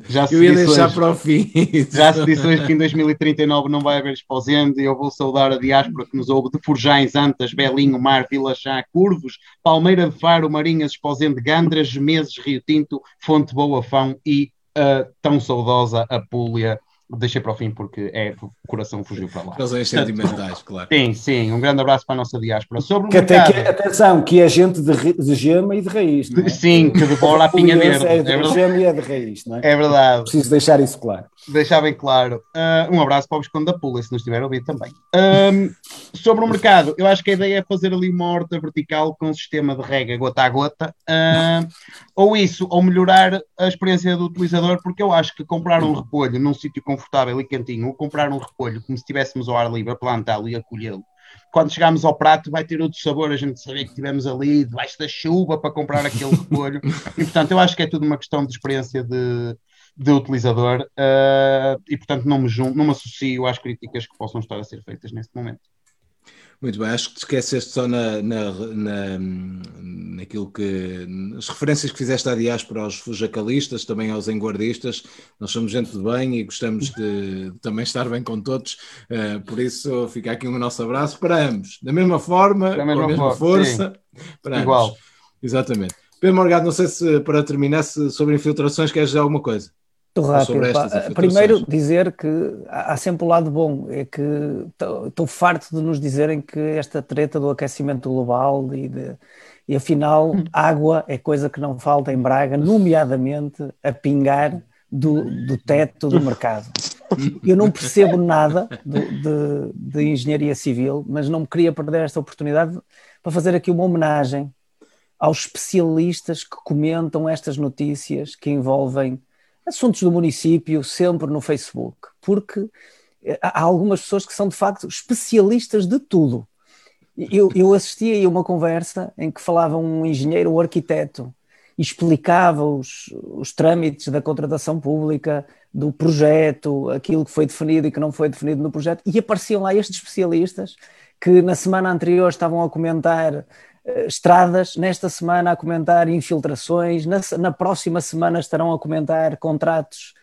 Já se eu ia deixar hoje, para o fim. Já se disse hoje que em 2039 não vai haver exposendo, e eu vou saudar a diáspora que nos ouve de Forjães, Antas, Belinho, Mar, Vila Chá, Curvos, Palmeira de Faro, Marinhas, Exposende, Gandras, Meses, Rio Tinto, Fonte Boa Fão e a tão saudosa Apúlia deixei para o fim porque é o coração fugiu para lá. Razões sentimentais, claro. Sim, sim, um grande abraço para a nossa diáspora. Sobre o que mercado, até que, atenção, que é gente de, de gema e de raiz. É? Sim, que devora a pinha verde. É de é gema e é de raiz, não é? É verdade. Preciso deixar isso claro. Deixar bem claro. Uh, um abraço para o Visconde da Pula, se nos estiver a ouvir também. Um, sobre o mercado, eu acho que a ideia é fazer ali uma horta vertical com um sistema de rega gota a gota, uh, ou isso, ou melhorar a experiência do utilizador, porque eu acho que comprar um repolho num sítio confortável e quentinho, ou comprar um repolho como se estivéssemos ao ar livre a plantá-lo e a colhê-lo, quando chegarmos ao prato vai ter outro sabor, a gente saber que estivemos ali debaixo da chuva para comprar aquele repolho. e portanto, eu acho que é tudo uma questão de experiência de, de utilizador uh, e portanto não me, junto, não me associo às críticas que possam estar a ser feitas neste momento. Muito bem, acho que te esqueceste só na, na, na, naquilo que. as referências que fizeste à diáspora aos fujacalistas, também aos enguardistas. Nós somos gente de bem e gostamos de, também estar bem com todos, uh, por isso fica aqui um nosso abraço para ambos, da mesma forma, da mesma com a mesma força. Para Igual. Ambos. Exatamente. Pedro Morgado, não sei se para terminar se, sobre infiltrações queres dizer alguma coisa. Muito rápido. Primeiro dizer que há sempre o um lado bom, é que estou farto de nos dizerem que esta treta do aquecimento global e, de, e afinal hum. água é coisa que não falta em Braga, nomeadamente a pingar do, do teto do mercado. Eu não percebo nada de, de, de engenharia civil, mas não me queria perder esta oportunidade para fazer aqui uma homenagem aos especialistas que comentam estas notícias que envolvem assuntos do município sempre no Facebook, porque eh, há algumas pessoas que são de facto especialistas de tudo. Eu, eu assisti a uma conversa em que falava um engenheiro ou arquiteto e explicava os, os trâmites da contratação pública, do projeto, aquilo que foi definido e que não foi definido no projeto, e apareciam lá estes especialistas que na semana anterior estavam a comentar estradas, nesta semana a comentar infiltrações, na, na próxima semana estarão a comentar contratos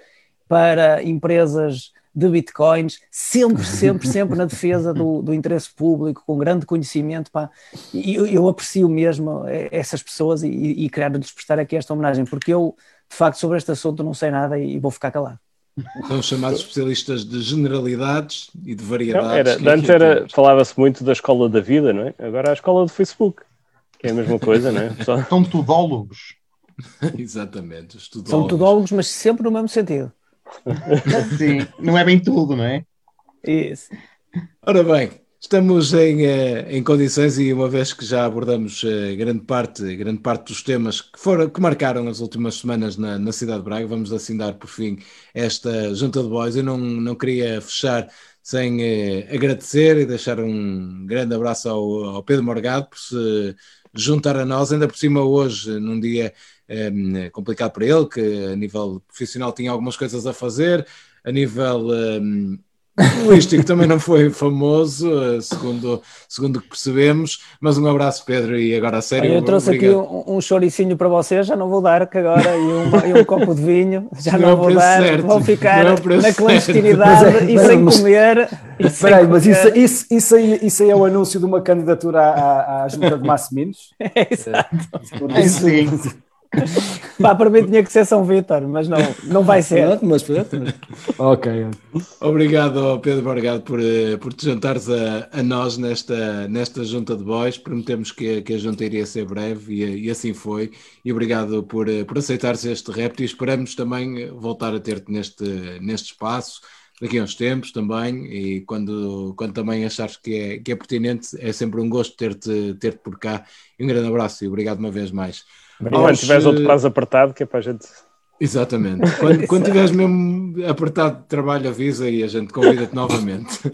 para empresas de bitcoins, sempre, sempre, sempre na defesa do, do interesse público, com grande conhecimento. Pá. E eu, eu aprecio mesmo essas pessoas e, e quero-lhes prestar aqui esta homenagem, porque eu, de facto, sobre este assunto não sei nada e, e vou ficar calado. São chamados especialistas de generalidades e de variedades. Não, era, antes era, falava-se muito da escola da vida, não é? Agora é a escola do Facebook, é a mesma coisa, não é? Só... São tudólogos. Exatamente, tudólogos. São tudólogos, mas sempre no mesmo sentido. Sim, não é bem tudo, não é? Isso. Ora bem, estamos em, eh, em condições e uma vez que já abordamos eh, grande parte, grande parte dos temas que, foram, que marcaram as últimas semanas na, na cidade de Braga, vamos assim dar por fim esta junta de boys. Eu não, não queria fechar sem eh, agradecer e deixar um grande abraço ao, ao Pedro Morgado por se juntar a nós, ainda por cima hoje, num dia um, ehm, complicado para ele, que a nível profissional tinha algumas coisas a fazer, a nível um, ehm, também não foi famoso, eh, segundo, segundo que percebemos, mas um abraço, Pedro, e agora a sério. Eu trouxe obrigado. aqui um, um choricinho para vocês, já não vou dar, que agora, e, uma, e um copo de vinho, já não, não vou dar, certo. vão ficar é na clandestinidade é, e sem mas, comer. Espera aí, mas isso, isso, isso, aí, isso aí é o anúncio de uma candidatura à, à Junta de Massiminos? É, exato. É, sim. Pá, para mim tinha que ser São Vítor, mas não, não vai ser. mas ok. Obrigado, Pedro Borgado, por, eh, por te juntares a, a nós nesta, nesta junta de boys. Prometemos que, que a junta iria ser breve e, e assim foi. E obrigado por, eh, por aceitares este repto e esperamos também voltar a ter-te neste, neste espaço daqui a uns tempos também e quando, quando também achares que é, que é pertinente é sempre um gosto ter-te ter -te por cá e um grande abraço e obrigado uma vez mais. Quando tiveres outro prazo apertado, que é para a gente. Exatamente. Quando, quando tiveres mesmo apertado de trabalho, avisa e a gente convida-te novamente.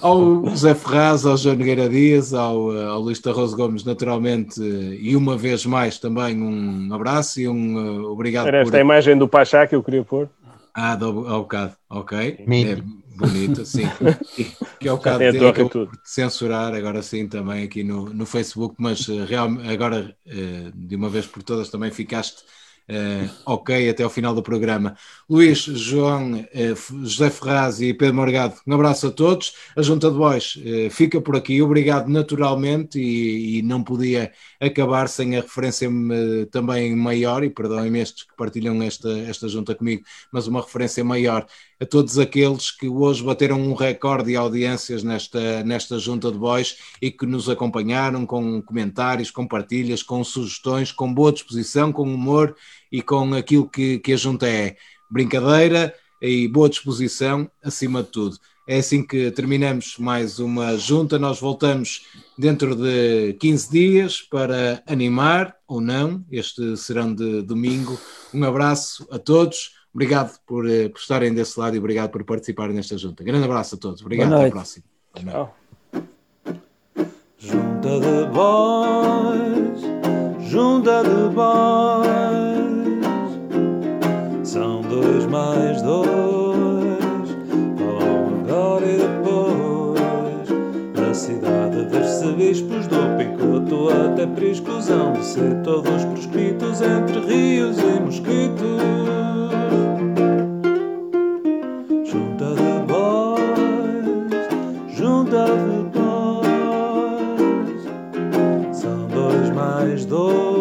Ao José Ferraz, ao João Nogueira Dias, ao, ao Luís Tarroso Gomes, naturalmente, e uma vez mais também um abraço e um uh, obrigado. Era esta por... a imagem do Pachá que eu queria pôr. Ah, do, ao bocado, ok. É bonito, sim. que é o caso é dele que eu censurar agora sim também aqui no, no Facebook, mas uh, real, agora uh, de uma vez por todas também ficaste Uh, ok até ao final do programa. Luís, João, uh, José Ferraz e Pedro Morgado, um abraço a todos. A Junta de Bois uh, fica por aqui. Obrigado naturalmente e, e não podia acabar sem a referência também maior, e perdoem-me estes que partilham esta, esta junta comigo, mas uma referência maior a todos aqueles que hoje bateram um recorde de audiências nesta, nesta junta de boys e que nos acompanharam com comentários, com partilhas, com sugestões, com boa disposição, com humor e com aquilo que, que a junta é. Brincadeira e boa disposição, acima de tudo. É assim que terminamos mais uma junta. Nós voltamos dentro de 15 dias para animar ou não este serão de domingo. Um abraço a todos. Obrigado por, eh, por estarem desse lado e obrigado por participarem nesta junta. Grande abraço a todos. Obrigado. Até a próxima. Tchau. Junta de boys, junta de boys, são dois mais dois, falam agora e depois, na cidade de arcebispos do Picoto até priscusão de ser todos proscritos entre rios e mosquitos. of the boys. São dois mais dois.